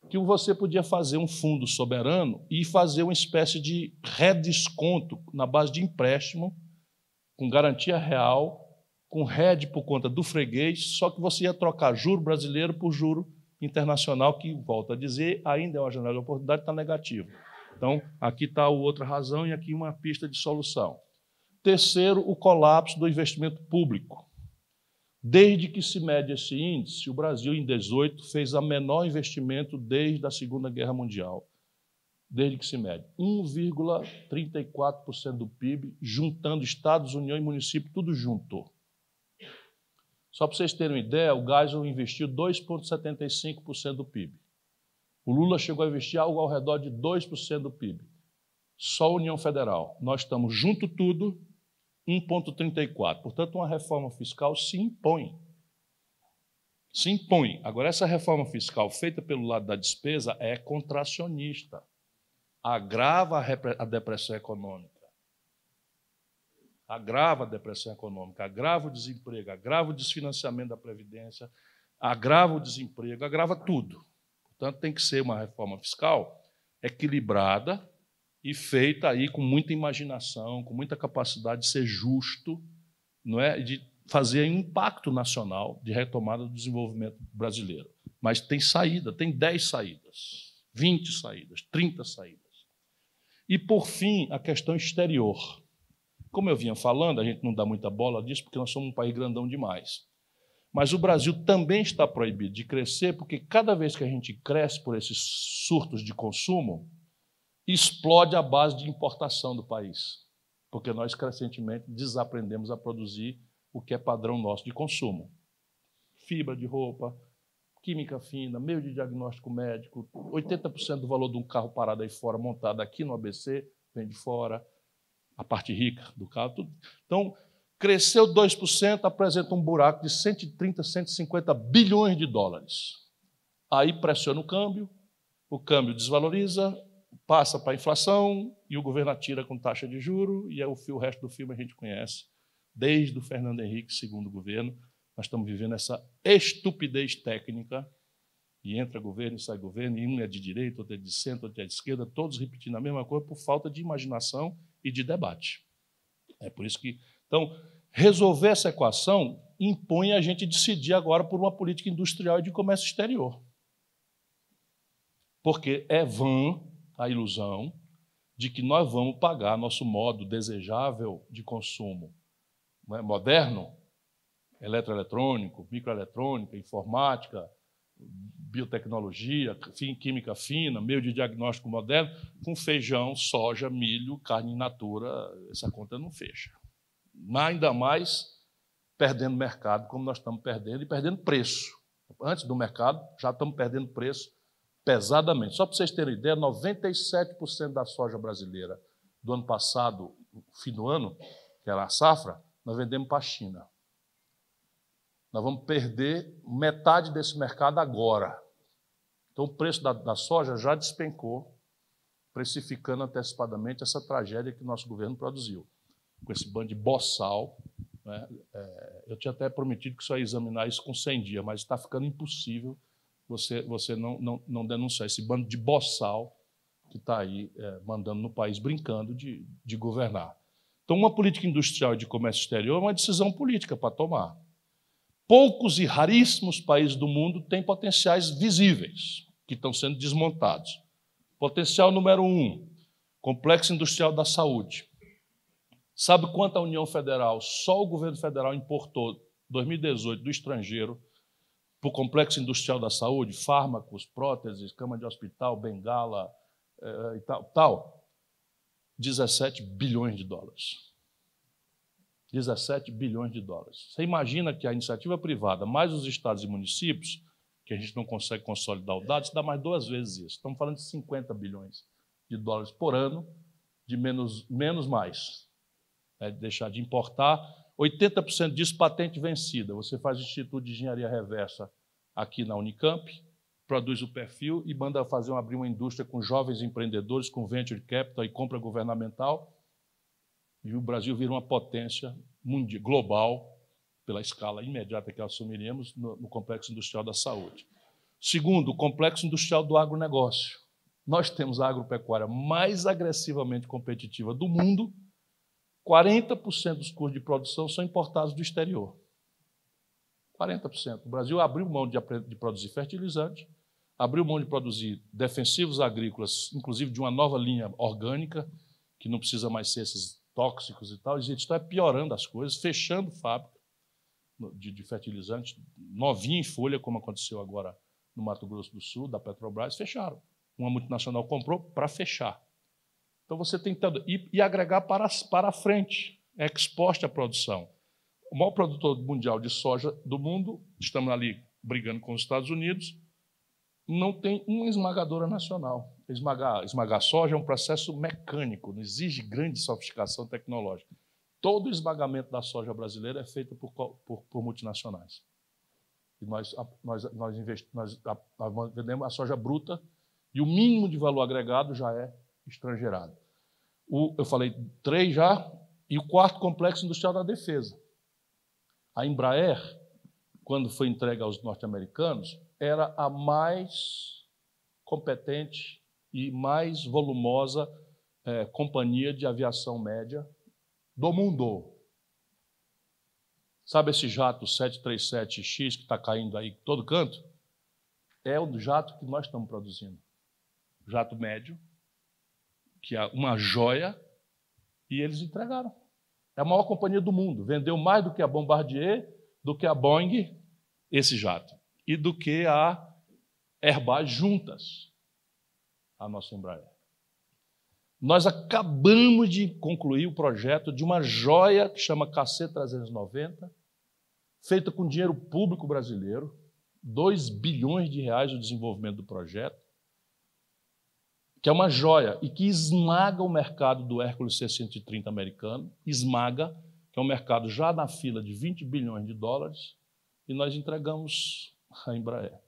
que você podia fazer um fundo soberano e fazer uma espécie de redesconto na base de empréstimo, com garantia real, com RED por conta do freguês, só que você ia trocar juro brasileiro por juro internacional, que, volto a dizer, ainda é uma janela de oportunidade, está negativo. Então, aqui está outra razão e aqui uma pista de solução. Terceiro, o colapso do investimento público. Desde que se mede esse índice, o Brasil, em 18, fez o menor investimento desde a Segunda Guerra Mundial. Desde que se mede. 1,34% do PIB, juntando Estados, União e município, tudo junto. Só para vocês terem uma ideia, o Geisel investiu 2,75% do PIB. O Lula chegou a investir algo ao redor de 2% do PIB. Só a União Federal. Nós estamos junto tudo, 1,34%. Portanto, uma reforma fiscal se impõe. Se impõe. Agora, essa reforma fiscal feita pelo lado da despesa é contracionista. Agrava a depressão econômica agrava a depressão econômica, agrava o desemprego, agrava o desfinanciamento da Previdência, agrava o desemprego, agrava tudo. Portanto, tem que ser uma reforma fiscal equilibrada e feita aí com muita imaginação, com muita capacidade de ser justo, não é? de fazer um impacto nacional de retomada do desenvolvimento brasileiro. Mas tem saída, tem 10 saídas, 20 saídas, 30 saídas. E, por fim, a questão exterior. Como eu vinha falando, a gente não dá muita bola disso porque nós somos um país grandão demais. Mas o Brasil também está proibido de crescer porque cada vez que a gente cresce por esses surtos de consumo, explode a base de importação do país. Porque nós crescentemente desaprendemos a produzir o que é padrão nosso de consumo. Fibra de roupa, química fina, meio de diagnóstico médico, 80% do valor de um carro parado aí fora, montado aqui no ABC, vem de fora a parte rica do carro. Tudo. Então, cresceu 2%, apresenta um buraco de 130, 150 bilhões de dólares. Aí pressiona o câmbio, o câmbio desvaloriza, passa para a inflação e o governo atira com taxa de juro e é o, o resto do filme a gente conhece. Desde o Fernando Henrique, segundo governo, nós estamos vivendo essa estupidez técnica e entra governo e sai governo, e um é de direita, outro é de centro, outro é de esquerda, todos repetindo a mesma coisa por falta de imaginação e de debate. É por isso que. Então, resolver essa equação impõe a gente decidir agora por uma política industrial e de comércio exterior. Porque é vã a ilusão de que nós vamos pagar nosso modo desejável de consumo é? moderno, eletroeletrônico, microeletrônica, informática, biotecnologia, química fina, meio de diagnóstico moderno, com feijão, soja, milho, carne in natura, essa conta não fecha. Ainda mais perdendo mercado, como nós estamos perdendo, e perdendo preço. Antes do mercado, já estamos perdendo preço pesadamente. Só para vocês terem ideia, 97% da soja brasileira do ano passado, fim do ano, que era a safra, nós vendemos para a China. Nós vamos perder metade desse mercado agora. Então, o preço da, da soja já despencou, precificando antecipadamente essa tragédia que nosso governo produziu. Com esse bando de boçal. Né? É, eu tinha até prometido que só ia examinar isso com 100 dias, mas está ficando impossível você, você não, não, não denunciar esse bando de boçal que está aí é, mandando no país, brincando de, de governar. Então, uma política industrial e de comércio exterior é uma decisão política para tomar. Poucos e raríssimos países do mundo têm potenciais visíveis que estão sendo desmontados. Potencial número um: complexo industrial da saúde. Sabe quanto a União Federal, só o governo federal importou 2018 do estrangeiro para o complexo industrial da saúde, fármacos, próteses, cama de hospital, bengala eh, e tal, tal, 17 bilhões de dólares. 17 bilhões de dólares. Você imagina que a iniciativa privada, mais os estados e municípios, que a gente não consegue consolidar o dado, isso dá mais duas vezes isso. Estamos falando de 50 bilhões de dólares por ano, de menos, menos mais. É, deixar de importar. 80% disso patente vencida. Você faz Instituto de Engenharia Reversa aqui na Unicamp, produz o perfil e manda fazer abrir uma indústria com jovens empreendedores, com venture capital e compra governamental e o Brasil vira uma potência mundial, global, pela escala imediata que assumiremos no, no complexo industrial da saúde. Segundo, o complexo industrial do agronegócio. Nós temos a agropecuária mais agressivamente competitiva do mundo. 40% dos custos de produção são importados do exterior. 40%. O Brasil abriu mão de, produzir fertilizante, abriu mão de produzir defensivos agrícolas, inclusive de uma nova linha orgânica, que não precisa mais ser esses tóxicos e tal, e a gente está piorando as coisas, fechando fábrica de, de fertilizantes, novinha em folha, como aconteceu agora no Mato Grosso do Sul, da Petrobras, fecharam. Uma multinacional comprou para fechar. Então você tem que e, e agregar para, para frente, exposta a produção. O maior produtor mundial de soja do mundo, estamos ali brigando com os Estados Unidos, não tem uma esmagadora nacional. Esmagar, esmagar soja é um processo mecânico, não exige grande sofisticação tecnológica. Todo o esmagamento da soja brasileira é feito por, por, por multinacionais. E nós, nós, nós, invest, nós, nós vendemos a soja bruta e o mínimo de valor agregado já é estrangeirado. O, eu falei três já, e o quarto complexo industrial da defesa. A Embraer, quando foi entregue aos norte-americanos, era a mais competente e mais volumosa é, companhia de aviação média do mundo. Sabe esse jato 737X que está caindo aí todo canto? É o jato que nós estamos produzindo. Jato médio, que é uma joia, e eles entregaram. É a maior companhia do mundo. Vendeu mais do que a Bombardier, do que a Boeing, esse jato e do que a Airbus juntas, a nossa Embraer. Nós acabamos de concluir o projeto de uma joia que chama KC390, feita com dinheiro público brasileiro, 2 bilhões de reais o desenvolvimento do projeto, que é uma joia e que esmaga o mercado do Hércules C-130 americano, esmaga, que é um mercado já na fila de 20 bilhões de dólares, e nós entregamos a Embraer.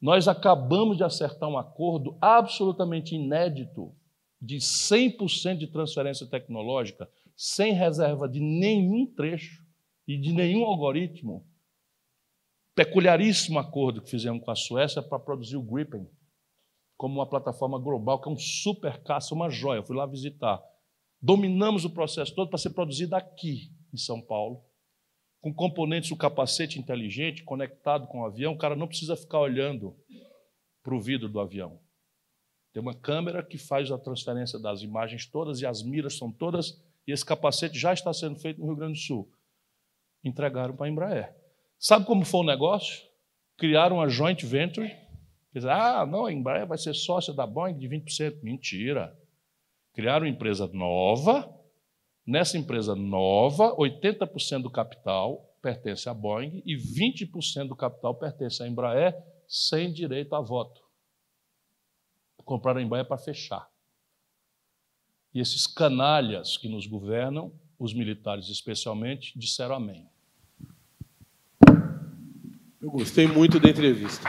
Nós acabamos de acertar um acordo absolutamente inédito de 100% de transferência tecnológica, sem reserva de nenhum trecho e de nenhum algoritmo. Peculiaríssimo acordo que fizemos com a Suécia para produzir o Gripen, como uma plataforma global, que é um super caça, uma joia. Eu fui lá visitar. Dominamos o processo todo para ser produzido aqui, em São Paulo, com componentes do capacete inteligente conectado com o avião, o cara não precisa ficar olhando para o vidro do avião. Tem uma câmera que faz a transferência das imagens todas e as miras são todas, e esse capacete já está sendo feito no Rio Grande do Sul. Entregaram para a Embraer. Sabe como foi o negócio? Criaram uma joint venture. Ah, não, a Embraer vai ser sócia da Boeing de 20%. Mentira. Criaram uma empresa nova Nessa empresa nova, 80% do capital pertence à Boeing e 20% do capital pertence à Embraer, sem direito a voto. Compraram a Embraer para fechar. E esses canalhas que nos governam, os militares especialmente, disseram amém. Eu gostei muito da entrevista.